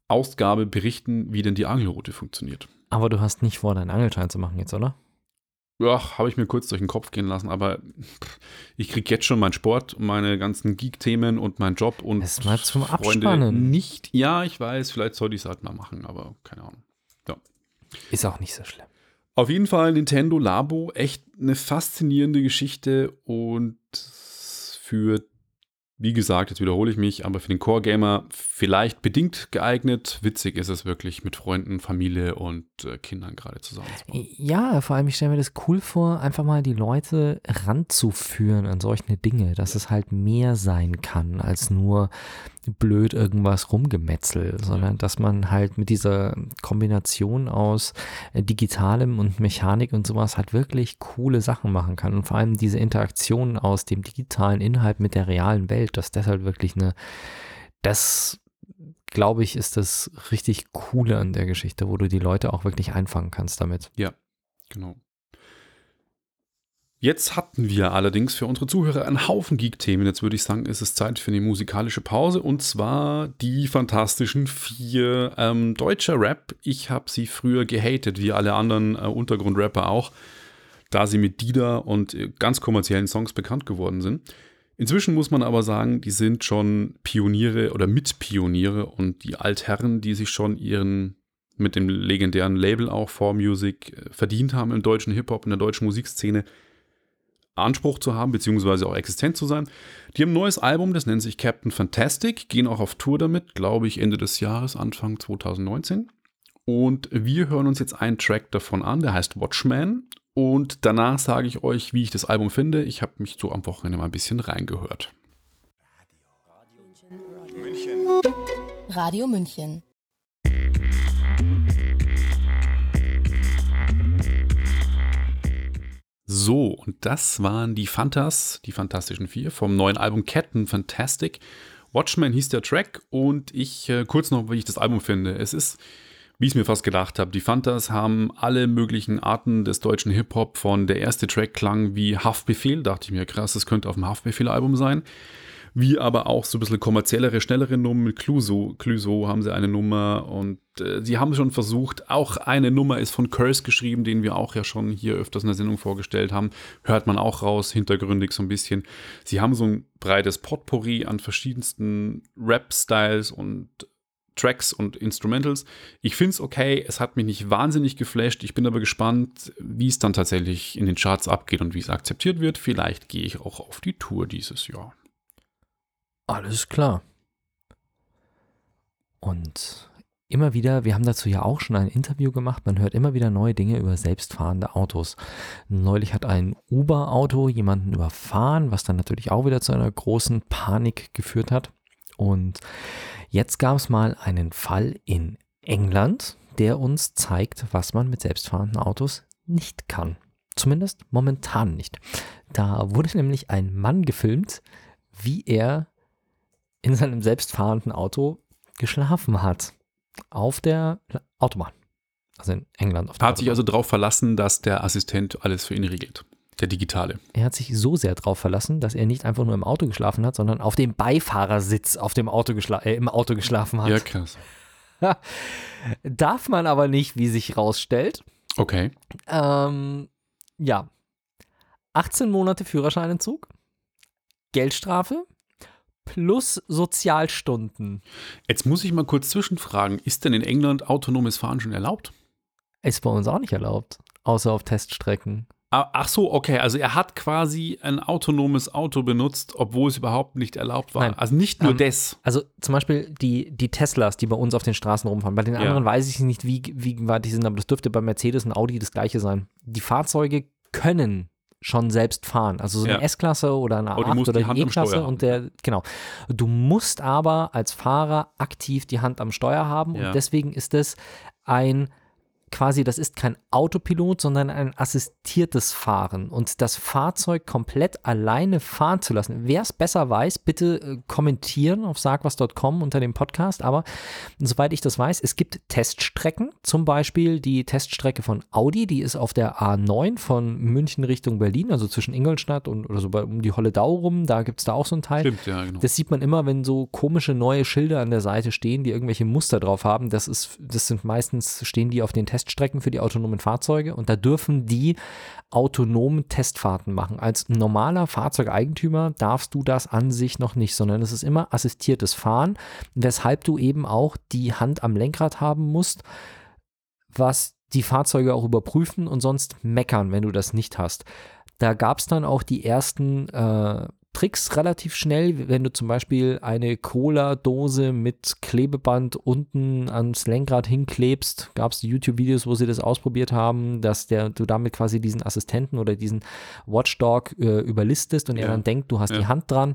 Ausgabe berichten, wie denn die Angelroute funktioniert. Aber du hast nicht vor, deinen Angelschein zu machen jetzt, oder? Ja, habe ich mir kurz durch den Kopf gehen lassen, aber ich kriege jetzt schon meinen Sport, meine ganzen Geek-Themen und meinen Job und das ist mal zum Freunde Abspannen. nicht. Ja, ich weiß, vielleicht sollte ich es halt mal machen, aber keine Ahnung. Ja. Ist auch nicht so schlimm. Auf jeden Fall Nintendo Labo, echt eine faszinierende Geschichte und für wie gesagt, jetzt wiederhole ich mich, aber für den Core-Gamer vielleicht bedingt geeignet. Witzig ist es wirklich, mit Freunden, Familie und äh, Kindern gerade zusammen zu machen. Ja, vor allem, ich stelle mir das cool vor, einfach mal die Leute ranzuführen an solche Dinge, dass es halt mehr sein kann als nur blöd irgendwas rumgemetzelt, sondern dass man halt mit dieser Kombination aus äh, digitalem und Mechanik und sowas halt wirklich coole Sachen machen kann und vor allem diese Interaktion aus dem digitalen Inhalt mit der realen Welt, dass das halt wirklich eine, das glaube ich, ist das richtig coole an der Geschichte, wo du die Leute auch wirklich einfangen kannst damit. Ja, genau. Jetzt hatten wir allerdings für unsere Zuhörer einen Haufen Geek-Themen. Jetzt würde ich sagen, ist es Zeit für eine musikalische Pause und zwar die fantastischen vier ähm, deutscher Rap. Ich habe sie früher gehatet, wie alle anderen äh, Untergrundrapper auch, da sie mit Dida und äh, ganz kommerziellen Songs bekannt geworden sind. Inzwischen muss man aber sagen, die sind schon Pioniere oder Mitpioniere und die Altherren, die sich schon ihren mit dem legendären Label auch 4Music äh, verdient haben im deutschen Hip-Hop, in der deutschen Musikszene Anspruch zu haben, beziehungsweise auch existent zu sein. Die haben ein neues Album, das nennt sich Captain Fantastic, gehen auch auf Tour damit, glaube ich, Ende des Jahres, Anfang 2019. Und wir hören uns jetzt einen Track davon an, der heißt Watchman. Und danach sage ich euch, wie ich das Album finde. Ich habe mich so am Wochenende mal ein bisschen reingehört. Radio München. Radio München. So, und das waren die Fantas, die Fantastischen Vier, vom neuen Album Captain Fantastic. Watchman hieß der Track und ich äh, kurz noch, wie ich das Album finde. Es ist, wie ich es mir fast gedacht habe, die Fantas haben alle möglichen Arten des deutschen Hip-Hop von der erste Track klang wie Haftbefehl, dachte ich mir, krass, das könnte auf dem Haftbefehl-Album sein wie aber auch so ein bisschen kommerziellere, schnellere Nummern. Cluso, Cluso haben sie eine Nummer und äh, sie haben schon versucht, auch eine Nummer ist von Curse geschrieben, den wir auch ja schon hier öfters in der Sendung vorgestellt haben. Hört man auch raus, hintergründig so ein bisschen. Sie haben so ein breites Potpourri an verschiedensten Rap-Styles und Tracks und Instrumentals. Ich finde es okay, es hat mich nicht wahnsinnig geflasht. Ich bin aber gespannt, wie es dann tatsächlich in den Charts abgeht und wie es akzeptiert wird. Vielleicht gehe ich auch auf die Tour dieses Jahr. Alles klar. Und immer wieder, wir haben dazu ja auch schon ein Interview gemacht, man hört immer wieder neue Dinge über selbstfahrende Autos. Neulich hat ein Uber-Auto jemanden überfahren, was dann natürlich auch wieder zu einer großen Panik geführt hat. Und jetzt gab es mal einen Fall in England, der uns zeigt, was man mit selbstfahrenden Autos nicht kann. Zumindest momentan nicht. Da wurde nämlich ein Mann gefilmt, wie er in seinem selbstfahrenden Auto geschlafen hat. Auf der Autobahn. Also in England. Auf der hat sich also darauf verlassen, dass der Assistent alles für ihn regelt. Der digitale. Er hat sich so sehr darauf verlassen, dass er nicht einfach nur im Auto geschlafen hat, sondern auf dem Beifahrersitz auf dem Auto äh, im Auto geschlafen hat. Ja, krass. (laughs) Darf man aber nicht, wie sich rausstellt. Okay. Ähm, ja. 18 Monate Führerscheinentzug, Geldstrafe, plus Sozialstunden. Jetzt muss ich mal kurz zwischenfragen, ist denn in England autonomes Fahren schon erlaubt? Ist bei uns auch nicht erlaubt, außer auf Teststrecken. Ah, ach so, okay, also er hat quasi ein autonomes Auto benutzt, obwohl es überhaupt nicht erlaubt war. Nein. Also nicht nur ähm, das. Also zum Beispiel die, die Teslas, die bei uns auf den Straßen rumfahren. Bei den anderen ja. weiß ich nicht, wie, wie weit die sind, aber das dürfte bei Mercedes und Audi das gleiche sein. Die Fahrzeuge können schon selbst fahren. Also so eine ja. S-Klasse oder eine A8 oder die E-Klasse und der, genau. Du musst aber als Fahrer aktiv die Hand am Steuer haben ja. und deswegen ist es ein quasi, das ist kein Autopilot, sondern ein assistiertes Fahren und das Fahrzeug komplett alleine fahren zu lassen. Wer es besser weiß, bitte äh, kommentieren auf sagwas.com unter dem Podcast. Aber soweit ich das weiß, es gibt Teststrecken, zum Beispiel die Teststrecke von Audi, die ist auf der A9 von München Richtung Berlin, also zwischen Ingolstadt und oder so bei, um die Holledau rum. Da gibt es da auch so einen Teil. Stimmt, ja, genau. Das sieht man immer, wenn so komische neue Schilder an der Seite stehen, die irgendwelche Muster drauf haben. Das ist, das sind meistens stehen die auf den Test Teststrecken für die autonomen Fahrzeuge und da dürfen die autonomen Testfahrten machen. Als normaler Fahrzeugeigentümer darfst du das an sich noch nicht, sondern es ist immer assistiertes Fahren, weshalb du eben auch die Hand am Lenkrad haben musst, was die Fahrzeuge auch überprüfen und sonst meckern, wenn du das nicht hast. Da gab es dann auch die ersten äh, Tricks relativ schnell, wenn du zum Beispiel eine Cola-Dose mit Klebeband unten ans Lenkrad hinklebst, gab es YouTube-Videos, wo sie das ausprobiert haben, dass der, du damit quasi diesen Assistenten oder diesen Watchdog äh, überlistest und ja. er dann denkt, du hast ja. die Hand dran.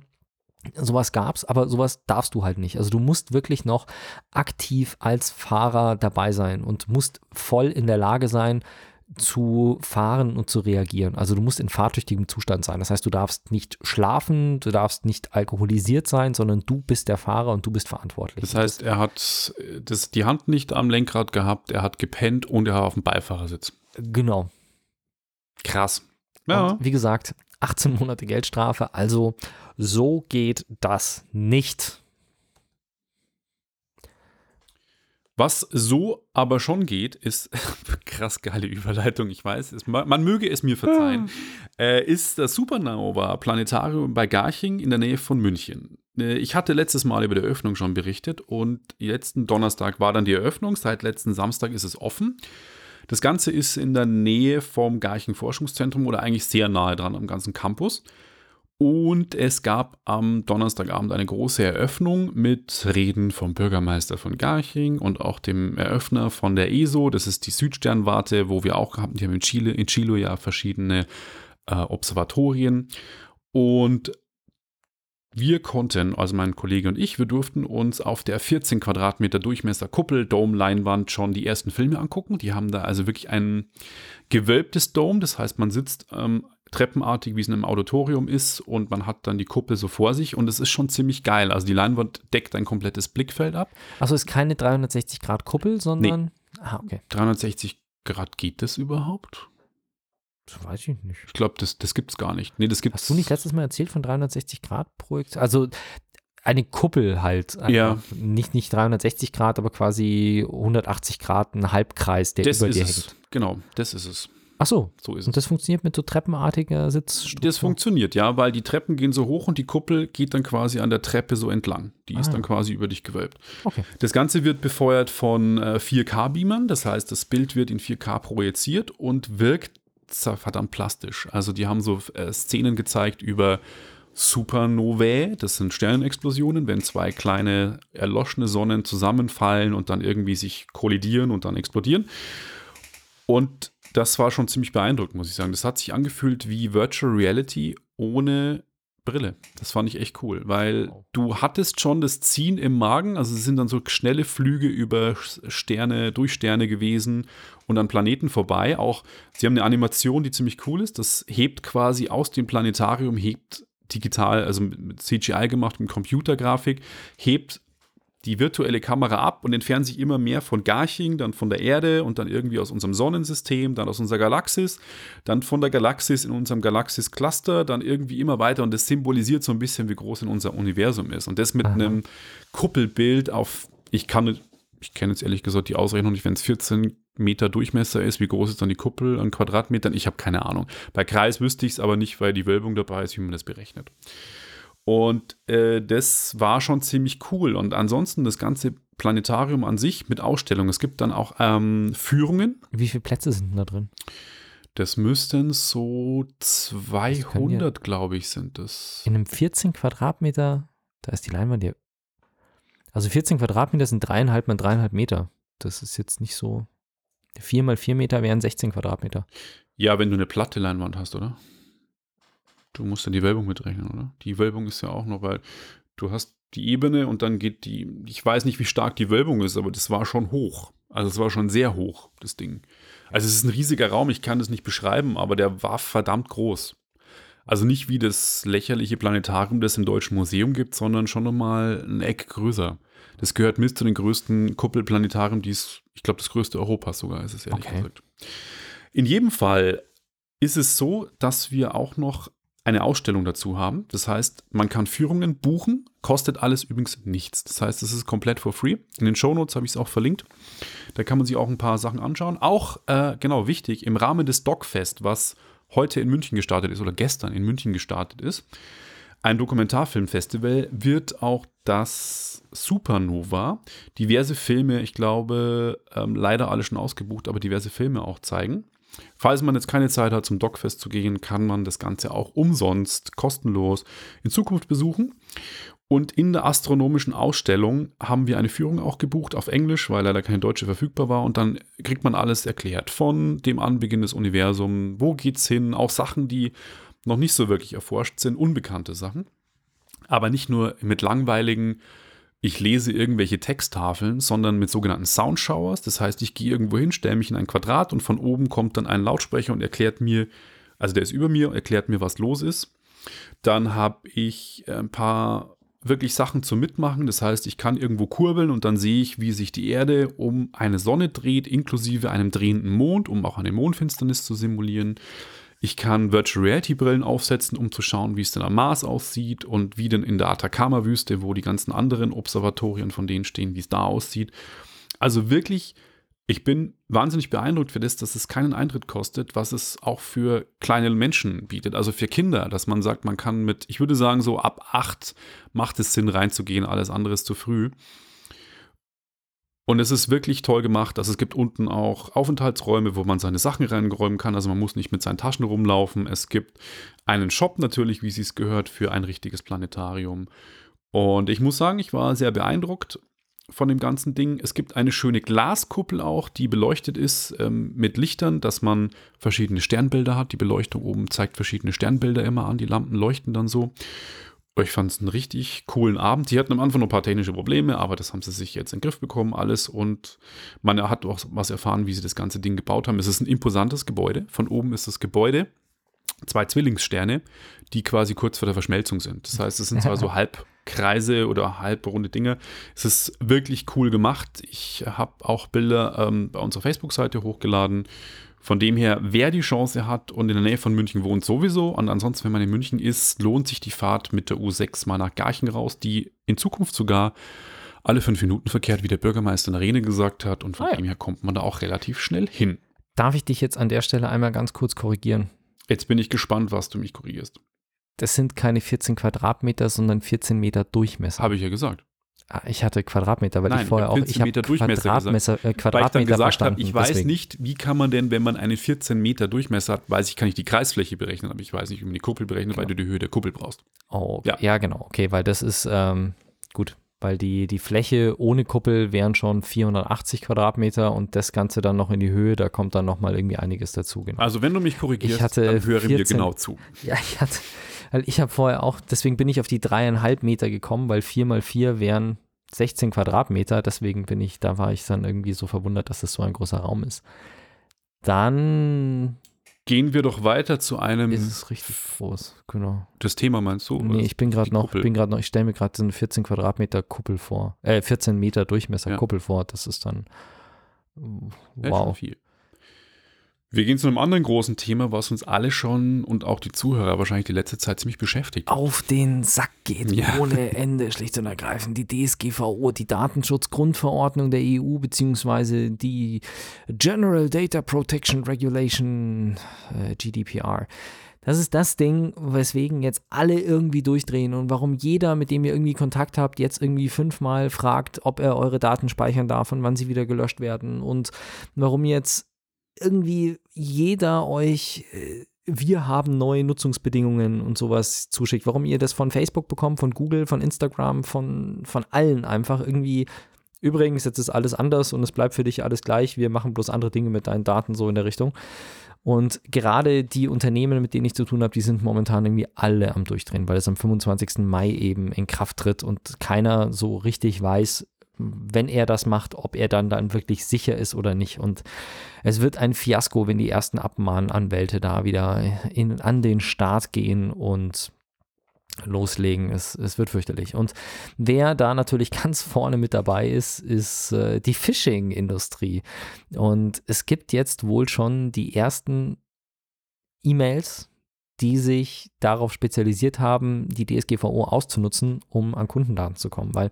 Sowas gab's, aber sowas darfst du halt nicht. Also du musst wirklich noch aktiv als Fahrer dabei sein und musst voll in der Lage sein, zu fahren und zu reagieren. Also du musst in fahrtüchtigem Zustand sein. Das heißt, du darfst nicht schlafen, du darfst nicht alkoholisiert sein, sondern du bist der Fahrer und du bist verantwortlich. Das heißt, er hat das, die Hand nicht am Lenkrad gehabt, er hat gepennt und er war auf dem Beifahrersitz. Genau. Krass. Ja. Und wie gesagt, 18 Monate Geldstrafe. Also so geht das nicht. Was so aber schon geht, ist (laughs) krass geile Überleitung, ich weiß, ist, man möge es mir verzeihen, äh, ist das Supernova Planetarium bei Garching in der Nähe von München. Äh, ich hatte letztes Mal über die Eröffnung schon berichtet und letzten Donnerstag war dann die Eröffnung, seit letzten Samstag ist es offen. Das Ganze ist in der Nähe vom Garching Forschungszentrum oder eigentlich sehr nahe dran am ganzen Campus. Und es gab am Donnerstagabend eine große Eröffnung mit Reden vom Bürgermeister von Garching und auch dem Eröffner von der ESO. Das ist die Südsternwarte, wo wir auch haben, die haben in Chile, in Chile ja verschiedene äh, Observatorien. Und wir konnten, also mein Kollege und ich, wir durften uns auf der 14 Quadratmeter Durchmesser Kuppel Dome Leinwand schon die ersten Filme angucken. Die haben da also wirklich ein gewölbtes Dome, das heißt, man sitzt ähm, treppenartig, wie es in einem Auditorium ist und man hat dann die Kuppel so vor sich und es ist schon ziemlich geil. Also die Leinwand deckt ein komplettes Blickfeld ab. Also ist keine 360 Grad Kuppel, sondern. Nee. Ah, okay. 360 Grad geht das überhaupt? Das weiß ich nicht. Ich glaube, das, das gibt es gar nicht. Nee, das gibt's. Hast du nicht letztes Mal erzählt von 360 Grad Projekt? Also eine Kuppel halt. Ja. Nicht, nicht 360 Grad, aber quasi 180 Grad, ein Halbkreis, der das über dir es. hängt. Genau, das ist es. Ach so. So ist Und das funktioniert mit so treppenartiger Sitzstruktur? Das funktioniert, ja, weil die Treppen gehen so hoch und die Kuppel geht dann quasi an der Treppe so entlang. Die ah. ist dann quasi über dich gewölbt. Okay. Das Ganze wird befeuert von äh, 4K-Beamern, das heißt, das Bild wird in 4K projiziert und wirkt verdammt plastisch. Also die haben so äh, Szenen gezeigt über Supernovae, das sind Sternenexplosionen, wenn zwei kleine erloschene Sonnen zusammenfallen und dann irgendwie sich kollidieren und dann explodieren. Und das war schon ziemlich beeindruckend, muss ich sagen. Das hat sich angefühlt wie Virtual Reality ohne Brille. Das fand ich echt cool, weil du hattest schon das Ziehen im Magen, also es sind dann so schnelle Flüge über Sterne, durch Sterne gewesen und an Planeten vorbei. Auch sie haben eine Animation, die ziemlich cool ist. Das hebt quasi aus dem Planetarium, hebt digital, also mit CGI gemacht, mit Computergrafik, hebt die virtuelle Kamera ab und entfernen sich immer mehr von Garching, dann von der Erde und dann irgendwie aus unserem Sonnensystem, dann aus unserer Galaxis, dann von der Galaxis in unserem Galaxis-Cluster, dann irgendwie immer weiter und das symbolisiert so ein bisschen, wie groß in unser Universum ist. Und das mit Aha. einem Kuppelbild auf, ich kann, ich kenne jetzt ehrlich gesagt die Ausrechnung nicht, wenn es 14 Meter Durchmesser ist, wie groß ist dann die Kuppel an Quadratmetern? Ich habe keine Ahnung. Bei Kreis wüsste ich es aber nicht, weil die Wölbung dabei ist, wie man das berechnet. Und äh, das war schon ziemlich cool. Und ansonsten das ganze Planetarium an sich mit Ausstellungen. Es gibt dann auch ähm, Führungen. Wie viele Plätze sind da drin? Das müssten so 200, glaube ich, sind das. In einem 14 Quadratmeter, da ist die Leinwand hier. Also 14 Quadratmeter sind dreieinhalb mal dreieinhalb Meter. Das ist jetzt nicht so. Vier mal vier Meter wären 16 Quadratmeter. Ja, wenn du eine platte Leinwand hast, oder? Du musst dann die Wölbung mitrechnen, oder? Die Wölbung ist ja auch noch, weil du hast die Ebene und dann geht die, ich weiß nicht, wie stark die Wölbung ist, aber das war schon hoch. Also es war schon sehr hoch, das Ding. Also es ist ein riesiger Raum, ich kann das nicht beschreiben, aber der war verdammt groß. Also nicht wie das lächerliche Planetarium, das im Deutschen Museum gibt, sondern schon nochmal ein Eck größer. Das gehört mit zu den größten Kuppelplanetarien, die es, ich glaube, das größte Europas sogar ist es, ehrlich okay. gesagt. In jedem Fall ist es so, dass wir auch noch eine Ausstellung dazu haben. Das heißt, man kann Führungen buchen, kostet alles übrigens nichts. Das heißt, es ist komplett for free. In den Shownotes habe ich es auch verlinkt. Da kann man sich auch ein paar Sachen anschauen. Auch, äh, genau, wichtig, im Rahmen des Dogfest, was heute in München gestartet ist oder gestern in München gestartet ist, ein Dokumentarfilmfestival, wird auch das Supernova diverse Filme, ich glaube, ähm, leider alle schon ausgebucht, aber diverse Filme auch zeigen. Falls man jetzt keine Zeit hat, zum Dogfest zu gehen, kann man das Ganze auch umsonst, kostenlos in Zukunft besuchen. Und in der astronomischen Ausstellung haben wir eine Führung auch gebucht auf Englisch, weil leider keine deutsche verfügbar war. Und dann kriegt man alles erklärt. Von dem Anbeginn des Universums, wo geht's hin, auch Sachen, die noch nicht so wirklich erforscht sind, unbekannte Sachen. Aber nicht nur mit langweiligen ich lese irgendwelche Texttafeln, sondern mit sogenannten Soundshowers. Das heißt, ich gehe irgendwo hin, stelle mich in ein Quadrat und von oben kommt dann ein Lautsprecher und erklärt mir, also der ist über mir, erklärt mir, was los ist. Dann habe ich ein paar wirklich Sachen zum Mitmachen. Das heißt, ich kann irgendwo kurbeln und dann sehe ich, wie sich die Erde um eine Sonne dreht, inklusive einem drehenden Mond, um auch eine Mondfinsternis zu simulieren. Ich kann Virtual Reality Brillen aufsetzen, um zu schauen, wie es denn am Mars aussieht und wie denn in der Atacama-Wüste, wo die ganzen anderen Observatorien von denen stehen, wie es da aussieht. Also wirklich, ich bin wahnsinnig beeindruckt für das, dass es keinen Eintritt kostet, was es auch für kleine Menschen bietet, also für Kinder, dass man sagt, man kann mit, ich würde sagen, so ab acht macht es Sinn reinzugehen, alles andere ist zu früh. Und es ist wirklich toll gemacht. Also es gibt unten auch Aufenthaltsräume, wo man seine Sachen reinräumen kann. Also man muss nicht mit seinen Taschen rumlaufen. Es gibt einen Shop natürlich, wie es sich gehört, für ein richtiges Planetarium. Und ich muss sagen, ich war sehr beeindruckt von dem ganzen Ding. Es gibt eine schöne Glaskuppel auch, die beleuchtet ist ähm, mit Lichtern, dass man verschiedene Sternbilder hat. Die Beleuchtung oben zeigt verschiedene Sternbilder immer an. Die Lampen leuchten dann so. Ich fand es einen richtig coolen Abend. Die hatten am Anfang noch ein paar technische Probleme, aber das haben sie sich jetzt in den Griff bekommen, alles. Und man hat auch was erfahren, wie sie das ganze Ding gebaut haben. Es ist ein imposantes Gebäude. Von oben ist das Gebäude zwei Zwillingssterne, die quasi kurz vor der Verschmelzung sind. Das heißt, es sind zwar so (laughs) Halbkreise oder halbrunde Dinge. Es ist wirklich cool gemacht. Ich habe auch Bilder ähm, bei unserer Facebook-Seite hochgeladen. Von dem her, wer die Chance hat und in der Nähe von München wohnt, sowieso. Und ansonsten, wenn man in München ist, lohnt sich die Fahrt mit der U6 mal nach Garchen raus, die in Zukunft sogar alle fünf Minuten verkehrt, wie der Bürgermeister in der Rede gesagt hat. Und von ah, ja. dem her kommt man da auch relativ schnell hin. Darf ich dich jetzt an der Stelle einmal ganz kurz korrigieren? Jetzt bin ich gespannt, was du mich korrigierst. Das sind keine 14 Quadratmeter, sondern 14 Meter Durchmesser. Habe ich ja gesagt. Ah, ich hatte Quadratmeter, weil Nein, ich vorher auch ich Meter Durchmesser Quadratmeter, äh, Quadratmeter weil ich dann gesagt habe, ich weiß deswegen. nicht, wie kann man denn, wenn man eine 14 Meter Durchmesser hat, weiß ich, kann ich die Kreisfläche berechnen, aber ich weiß nicht, wie man die Kuppel berechnet, genau. weil du die Höhe der Kuppel brauchst. Oh, ja. ja, genau, okay, weil das ist ähm, gut, weil die, die Fläche ohne Kuppel wären schon 480 Quadratmeter und das Ganze dann noch in die Höhe, da kommt dann nochmal irgendwie einiges dazu. Genau. Also wenn du mich korrigierst, ich hatte dann höre 14, mir genau zu. Ja, ich hatte, weil ich habe vorher auch, deswegen bin ich auf die dreieinhalb Meter gekommen, weil vier mal vier wären 16 Quadratmeter, deswegen bin ich, da war ich dann irgendwie so verwundert, dass das so ein großer Raum ist. Dann Gehen wir doch weiter zu einem. Ist es richtig groß, genau. Das Thema meinst du? Nee, ich bin gerade noch, bin gerade noch, ich stelle mir gerade so eine 14 Quadratmeter Kuppel vor. Äh, 14 Meter Durchmesser ja. Kuppel vor. Das ist dann wow. Ja, viel. Wir gehen zu einem anderen großen Thema, was uns alle schon und auch die Zuhörer wahrscheinlich die letzte Zeit ziemlich beschäftigt. Auf den Sack geht ja. ohne Ende, schlicht und ergreifend. Die DSGVO, die Datenschutzgrundverordnung der EU, beziehungsweise die General Data Protection Regulation, äh, GDPR. Das ist das Ding, weswegen jetzt alle irgendwie durchdrehen und warum jeder, mit dem ihr irgendwie Kontakt habt, jetzt irgendwie fünfmal fragt, ob er eure Daten speichern darf und wann sie wieder gelöscht werden und warum jetzt irgendwie jeder euch, äh, wir haben neue Nutzungsbedingungen und sowas zuschickt. Warum ihr das von Facebook bekommt, von Google, von Instagram, von, von allen einfach irgendwie. Übrigens, jetzt ist alles anders und es bleibt für dich alles gleich. Wir machen bloß andere Dinge mit deinen Daten so in der Richtung. Und gerade die Unternehmen, mit denen ich zu tun habe, die sind momentan irgendwie alle am Durchdrehen, weil es am 25. Mai eben in Kraft tritt und keiner so richtig weiß, wenn er das macht, ob er dann dann wirklich sicher ist oder nicht. Und es wird ein Fiasko, wenn die ersten Abmahnanwälte da wieder in, an den Start gehen und loslegen. Es, es wird fürchterlich. Und wer da natürlich (laughs) ganz vorne mit dabei ist, ist äh, die Phishing-Industrie. Und es gibt jetzt wohl schon die ersten E-Mails, die sich darauf spezialisiert haben, die DSGVO auszunutzen, um an Kundendaten zu kommen. Weil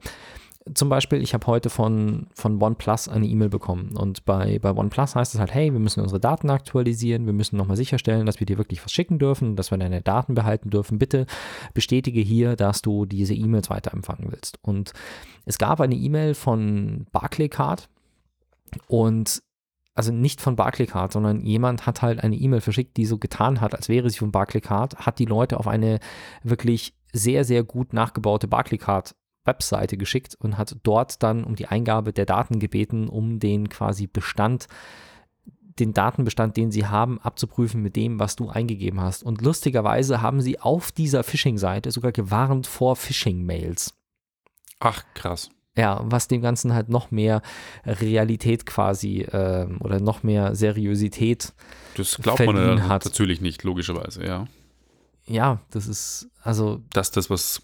zum Beispiel, ich habe heute von, von OnePlus eine E-Mail bekommen und bei, bei OnePlus heißt es halt, hey, wir müssen unsere Daten aktualisieren, wir müssen nochmal sicherstellen, dass wir dir wirklich was schicken dürfen, dass wir deine Daten behalten dürfen. Bitte bestätige hier, dass du diese E-Mails weiterempfangen willst. Und es gab eine E-Mail von Barclaycard und also nicht von Barclaycard, sondern jemand hat halt eine E-Mail verschickt, die so getan hat, als wäre sie von Barclaycard, hat die Leute auf eine wirklich sehr, sehr gut nachgebaute Barclaycard Webseite geschickt und hat dort dann um die Eingabe der Daten gebeten, um den quasi Bestand den Datenbestand, den sie haben, abzuprüfen mit dem, was du eingegeben hast. Und lustigerweise haben sie auf dieser Phishing-Seite sogar gewarnt vor Phishing-Mails. Ach, krass. Ja, was dem Ganzen halt noch mehr Realität quasi äh, oder noch mehr Seriosität Das glaubt man hat. natürlich nicht, logischerweise, ja. Ja, das ist, also. Dass das was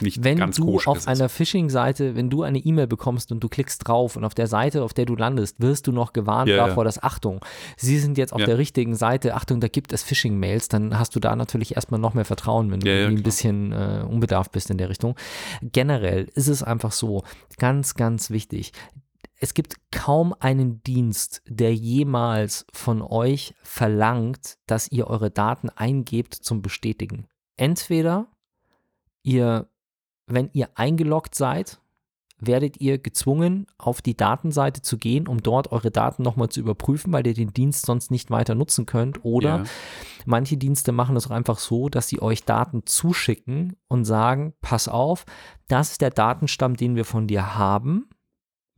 nicht wenn ganz du auf einer Phishing-Seite, wenn du eine E-Mail bekommst und du klickst drauf und auf der Seite, auf der du landest, wirst du noch gewarnt ja, davor, ja. dass Achtung, sie sind jetzt auf ja. der richtigen Seite, Achtung, da gibt es Phishing-Mails, dann hast du da natürlich erstmal noch mehr Vertrauen, wenn du ja, ein bisschen äh, unbedarft bist in der Richtung. Generell ist es einfach so, ganz, ganz wichtig, es gibt kaum einen Dienst, der jemals von euch verlangt, dass ihr eure Daten eingebt zum Bestätigen. Entweder ihr, wenn ihr eingeloggt seid, werdet ihr gezwungen, auf die Datenseite zu gehen, um dort eure Daten nochmal zu überprüfen, weil ihr den Dienst sonst nicht weiter nutzen könnt. Oder Ja. manche Dienste machen es auch einfach so, dass sie euch Daten zuschicken und sagen, pass auf, das ist der Datenstamm, den wir von dir haben.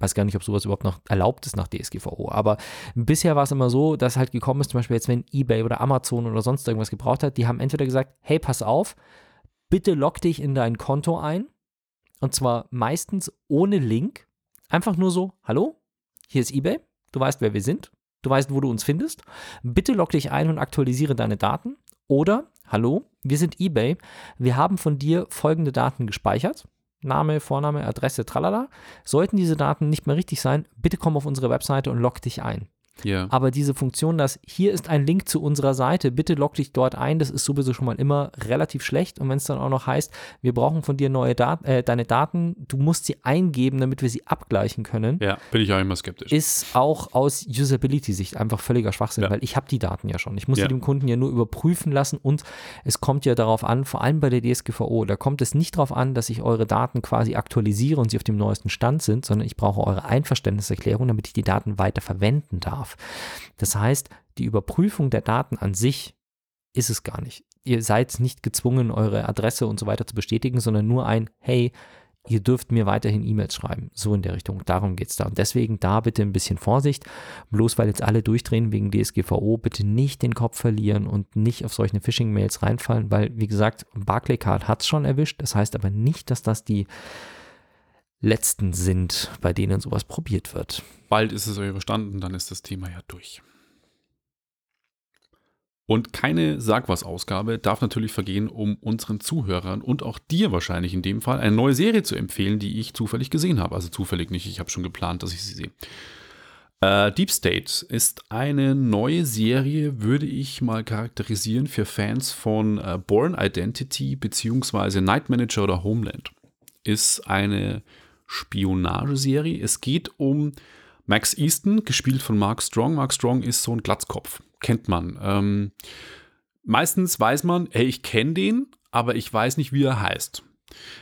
Weiß gar nicht, ob sowas überhaupt noch erlaubt ist nach DSGVO. Aber bisher war es immer so, dass halt gekommen ist, zum Beispiel jetzt, wenn eBay oder Amazon oder sonst irgendwas gebraucht hat, die haben entweder gesagt, hey, pass auf, bitte log dich in dein Konto ein. Und zwar meistens ohne Link. Einfach nur so, hallo, hier ist eBay, du weißt, wer wir sind, du weißt, wo du uns findest. Bitte log dich ein und aktualisiere deine Daten. Oder, hallo, wir sind eBay, wir haben von dir folgende Daten gespeichert. Name, Vorname, Adresse, tralala. Sollten diese Daten nicht mehr richtig sein, bitte komm auf unsere Webseite und log dich ein. Ja. Aber diese Funktion, dass hier ist ein Link zu unserer Seite, bitte log dich dort ein, das ist sowieso schon mal immer relativ schlecht. Und wenn es dann auch noch heißt, wir brauchen von dir neue Daten, äh, deine Daten, du musst sie eingeben, damit wir sie abgleichen können, ja, bin ich auch immer skeptisch. ist auch aus Usability-Sicht einfach völliger Schwachsinn, Ja. weil ich habe die Daten ja schon. Ich muss Ja. sie dem Kunden ja nur überprüfen lassen und es kommt ja darauf an, vor allem bei der DSGVO, da kommt es nicht darauf an, dass ich eure Daten quasi aktualisiere und sie auf dem neuesten Stand sind, sondern ich brauche eure Einverständniserklärung, damit ich die Daten weiter verwenden darf. Das heißt, die Überprüfung der Daten an sich ist es gar nicht. Ihr seid nicht gezwungen, eure Adresse und so weiter zu bestätigen, sondern nur ein, hey, ihr dürft mir weiterhin E-Mails schreiben. So in der Richtung. Darum geht es da. Und deswegen da bitte ein bisschen Vorsicht. Bloß weil jetzt alle durchdrehen wegen DSGVO, bitte nicht den Kopf verlieren und nicht auf solche Phishing-Mails reinfallen, weil, wie gesagt, Barclaycard hat es schon erwischt. Das heißt aber nicht, dass das die letzten sind, bei denen sowas probiert wird. Bald ist es euch überstanden, dann ist das Thema ja durch. Und keine Sag was Ausgabe darf natürlich vergehen, um unseren Zuhörern und auch dir wahrscheinlich in dem Fall eine neue Serie zu empfehlen, die ich zufällig gesehen habe. Also zufällig nicht, ich habe schon geplant, dass ich sie sehe. Äh, Deep State ist eine neue Serie, würde ich mal charakterisieren für Fans von äh, Born Identity beziehungsweise Night Manager oder Homeland. Ist eine Spionageserie. Es geht um Max Easton, gespielt von Mark Strong. Mark Strong ist so ein Glatzkopf, kennt man. Ähm, meistens weiß man, hey, ich kenne den, aber ich weiß nicht, wie er heißt.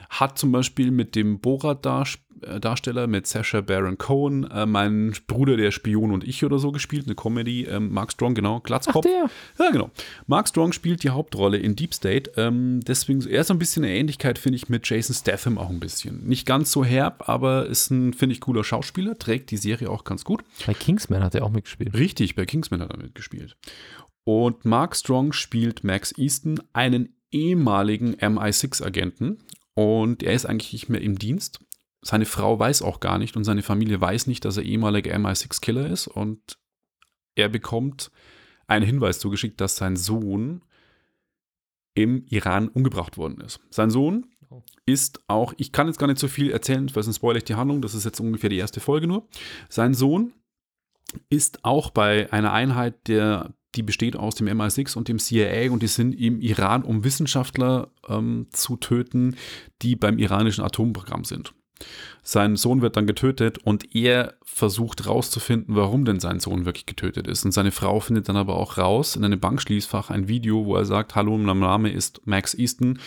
Hat zum Beispiel mit dem Borat-Darsteller, mit Sacha Baron Cohen, äh, mein Bruder der Spion und ich oder so gespielt, eine Comedy. Ähm, Mark Strong, genau, Glatzkopf. der. Ja, genau. Mark Strong spielt die Hauptrolle in Deep State. Ähm, deswegen, er ist so ein bisschen eine Ähnlichkeit, finde ich, mit Jason Statham auch ein bisschen. Nicht ganz so herb, aber ist ein, finde ich, cooler Schauspieler, trägt die Serie auch ganz gut. Bei Kingsman hat er auch mitgespielt. Richtig, bei Kingsman hat er mitgespielt. Und Mark Strong spielt Max Easton, einen ehemaligen MI6-Agenten. Und er ist eigentlich nicht mehr im Dienst. Seine Frau weiß auch gar nicht und seine Familie weiß nicht, dass er ehemaliger MI6-Killer ist. Und er bekommt einen Hinweis zugeschickt, dass sein Sohn im Iran umgebracht worden ist. Sein Sohn Oh. ist auch, ich kann jetzt gar nicht so viel erzählen, weil sonst spoilere ich die Handlung, das ist jetzt ungefähr die erste Folge nur. Sein Sohn ist auch bei einer Einheit, der, die besteht aus dem MI6 und dem CIA und die sind im Iran, um Wissenschaftler ähm, zu töten, die beim iranischen Atomprogramm sind. Sein Sohn wird dann getötet und er versucht rauszufinden, warum denn sein Sohn wirklich getötet ist. Und seine Frau findet dann aber auch raus in einem Bankschließfach ein Video, wo er sagt, hallo, mein Name ist Max Easton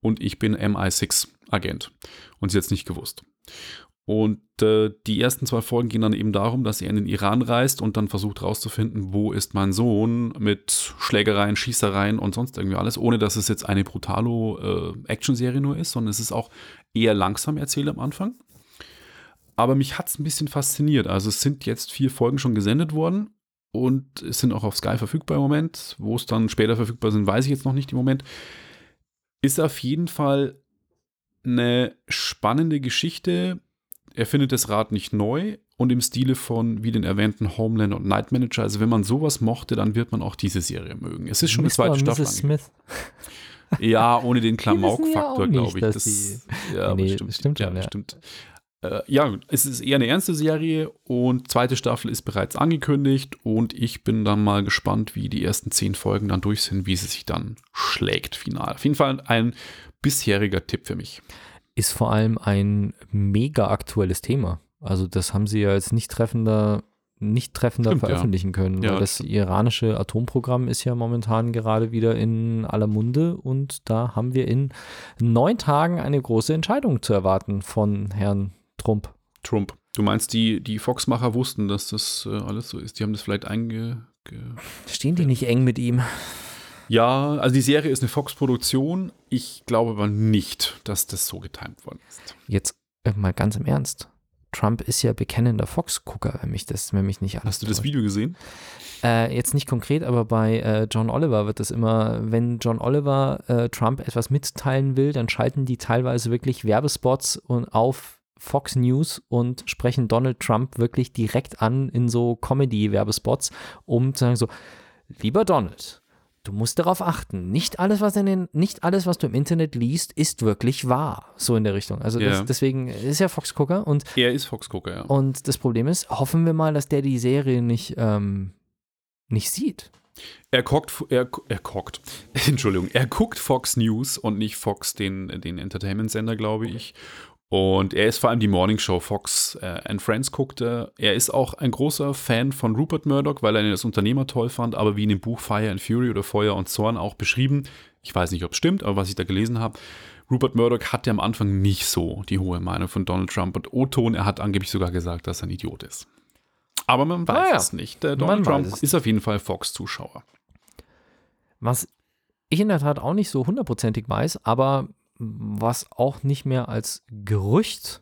und ich bin MI6-Agent. Und sie hat es nicht gewusst. Und äh, die ersten zwei Folgen gehen dann eben darum, dass er in den Iran reist und dann versucht rauszufinden, wo ist mein Sohn mit Schlägereien, Schießereien und sonst irgendwie alles, ohne dass es jetzt eine Brutalo-Action-Serie nur ist, sondern es ist auch eher langsam erzählt am Anfang. Aber mich hat es ein bisschen fasziniert. Also es sind jetzt vier Folgen schon gesendet worden und es sind auch auf Sky verfügbar im Moment. Wo es dann später verfügbar sind, weiß ich jetzt noch nicht im Moment. Ist auf jeden Fall eine spannende Geschichte. Er findet das Rad nicht neu und im Stile von, wie den erwähnten Homeland und Night Manager. Also wenn man sowas mochte, dann wird man auch diese Serie mögen. Es ist schon Mr. zweite Staffel. Smith. Ja, ohne den ja Klamauk-Faktor, nicht, glaube ich. dass Das, die- ja, Nee, stimmt schon, ja, ja. Stimmt. Äh, ja, es ist eher eine ernste Serie und zweite Staffel ist bereits angekündigt und ich bin dann mal gespannt, wie die ersten zehn Folgen dann durch sind, wie sie sich dann schlägt final. Auf jeden Fall ein bisheriger Tipp für mich. Ist vor allem ein mega aktuelles Thema. Also das haben sie ja jetzt nicht treffender, nicht treffender Stimmt, ja. veröffentlichen können, Ja, weil das iranische Atomprogramm ist ja momentan gerade wieder in aller Munde und da haben wir in neun Tagen eine große Entscheidung zu erwarten von Herrn Trump. Trump. Du meinst, die, die Fox-Macher wussten, dass das äh, alles so ist? Die haben das vielleicht einge... Ge Stehen die nicht eng mit ihm? Ja, also die Serie ist eine Fox-Produktion. Ich glaube aber nicht, dass das so getimt worden ist. Jetzt äh, mal ganz im Ernst. Trump ist ja bekennender Fox-Gucker, wenn mich das, wenn mich nicht alles Hast du das. Video gesehen? Äh, jetzt nicht konkret, aber bei äh, John Oliver wird das immer, wenn John Oliver äh, Trump etwas mitteilen will, dann schalten die teilweise wirklich Werbespots und auf Fox News und sprechen Donald Trump wirklich direkt an in so Comedy-Werbespots, um zu sagen so, lieber Donald, du musst darauf achten, nicht alles, was in den, nicht alles, was du im Internet liest, ist wirklich wahr. So in der Richtung. Also Ja. das, deswegen ist er Fox-Gucker und Er ist Fox-Gucker, ja. und das Problem ist, hoffen wir mal, dass der die Serie nicht, ähm, nicht sieht. Er guckt, er, er guckt, (laughs) Entschuldigung, er guckt Fox News und nicht Fox, den, den Entertainment-Sender, glaube ich. Und er ist vor allem die Morning Show Fox äh, and Friends guckte. Er ist auch ein großer Fan von Rupert Murdoch, weil er das Unternehmer toll fand, aber wie in dem Buch Fire and Fury oder Feuer und Zorn auch beschrieben, ich weiß nicht, ob es stimmt, aber was ich da gelesen habe, Rupert Murdoch hatte am Anfang nicht so die hohe Meinung von Donald Trump und O-Ton, er hat angeblich sogar gesagt, dass er ein Idiot ist. Aber man weiß Ah ja. es nicht. Der Man Donald Trump weiß es. ist auf jeden Fall Fox-Zuschauer. Was ich in der Tat auch nicht so hundertprozentig weiß, aber was auch nicht mehr als Gerücht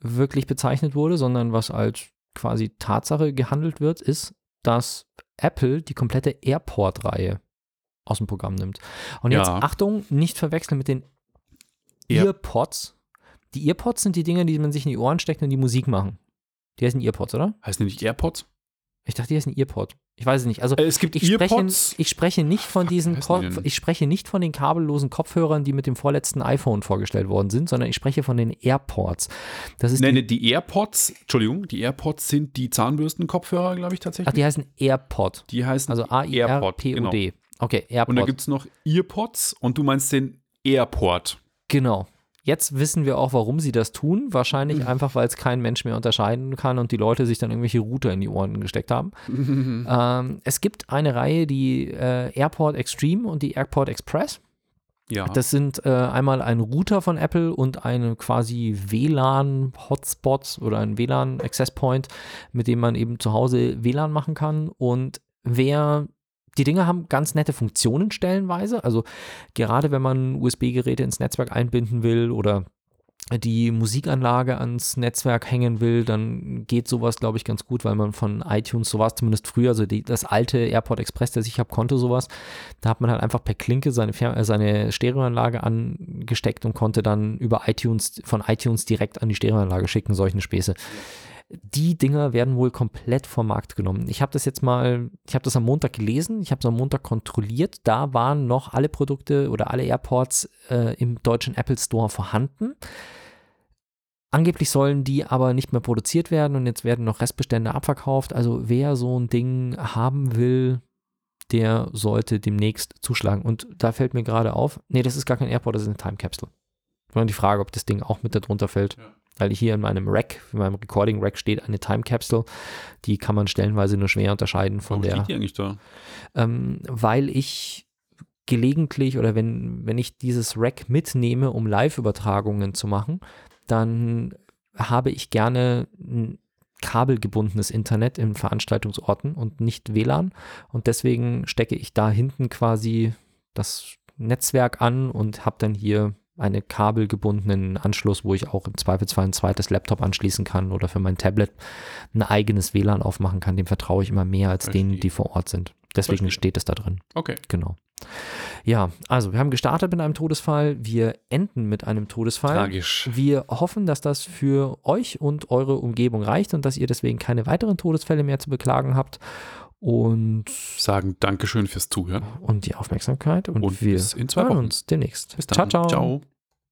wirklich bezeichnet wurde, sondern was als quasi Tatsache gehandelt wird, ist, dass Apple die komplette Airport-Reihe aus dem Programm nimmt. Und jetzt Ja. Achtung, nicht verwechseln mit den Ear- Earpods. Die Earpods sind die Dinge, die man sich in die Ohren steckt und die Musik machen. Die heißen Earpods, oder? Heißen die nicht AirPods? Ich dachte, die heißen Earpod. Ich weiß es nicht. Also Äh, es gibt ich spreche, Earpods. ich spreche nicht von diesen Ko ich spreche nicht von den kabellosen Kopfhörern, die mit dem vorletzten iPhone vorgestellt worden sind, sondern ich spreche von den AirPods. Das ist Nein, die, die AirPods, Entschuldigung, die AirPods sind die Zahnbürsten-Kopfhörer, glaube ich tatsächlich. ach, die heißen AirPod. die heißen Also AirPod, genau. A-I-R-P-O-D. Okay, Und da AirPod. gibt es noch Earpods und du meinst den Airport. Genau. Jetzt wissen wir auch, warum sie das tun. Wahrscheinlich Mhm. einfach, weil es kein Mensch mehr unterscheiden kann und die Leute sich dann irgendwelche Router in die Ohren gesteckt haben. (laughs) ähm, es gibt eine Reihe, die äh, Airport Extreme und die Airport Express. Ja. Das sind äh, einmal ein Router von Apple und eine quasi WLAN-Hotspot oder ein WLAN-Access-Point, mit dem man eben zu Hause WLAN machen kann. Und wer die Dinge haben ganz nette Funktionen stellenweise. Also gerade wenn man USB-Geräte ins Netzwerk einbinden will oder die Musikanlage ans Netzwerk hängen will, dann geht sowas, glaube ich, ganz gut, weil man von iTunes, so war es zumindest früher, also die, das alte AirPod Express, das ich habe, konnte sowas. Da hat man halt einfach per Klinke seine, äh, seine Stereoanlage angesteckt und konnte dann über iTunes, von iTunes direkt an die Stereoanlage schicken, solchen Späße. Die Dinger werden wohl komplett vom Markt genommen. Ich habe das jetzt mal, ich habe das am Montag gelesen, ich habe es am Montag kontrolliert. Da waren noch alle Produkte oder alle AirPods äh, im deutschen Apple Store vorhanden. Angeblich sollen die aber nicht mehr produziert werden und jetzt werden noch Restbestände abverkauft. Also wer so ein Ding haben will, der sollte demnächst zuschlagen. Und da fällt mir gerade auf, nee, das ist gar kein AirPod, das ist eine Time Capsule. Und die Frage, ob das Ding auch mit darunter fällt. Ja. Weil hier in meinem Rack, in meinem Recording Rack steht eine Time Capsule. Die kann man stellenweise nur schwer unterscheiden von Warum der steht die eigentlich da? ähm, weil ich gelegentlich oder wenn, wenn ich dieses Rack mitnehme, um Live-Übertragungen zu machen, dann habe ich gerne ein kabelgebundenes Internet in Veranstaltungsorten und nicht WLAN. Und deswegen stecke ich da hinten quasi das Netzwerk an und habe dann hier einen kabelgebundenen Anschluss, wo ich auch im Zweifelsfall ein zweites Laptop anschließen kann oder für mein Tablet ein eigenes WLAN aufmachen kann. Dem vertraue ich immer mehr als denen, Verstehe. die vor Ort sind. Deswegen Verstehe. steht es da drin. Okay. Genau. Ja, also wir haben gestartet mit einem Todesfall, wir enden mit einem Todesfall. Tragisch. Wir hoffen, dass das für euch und eure Umgebung reicht und dass ihr deswegen keine weiteren Todesfälle mehr zu beklagen habt. Und, Sagen Dankeschön fürs Zuhören. und die Aufmerksamkeit. Und, Und wir bis in zwei Wochen. uns demnächst. Bis dann. Ciao, ciao. ciao.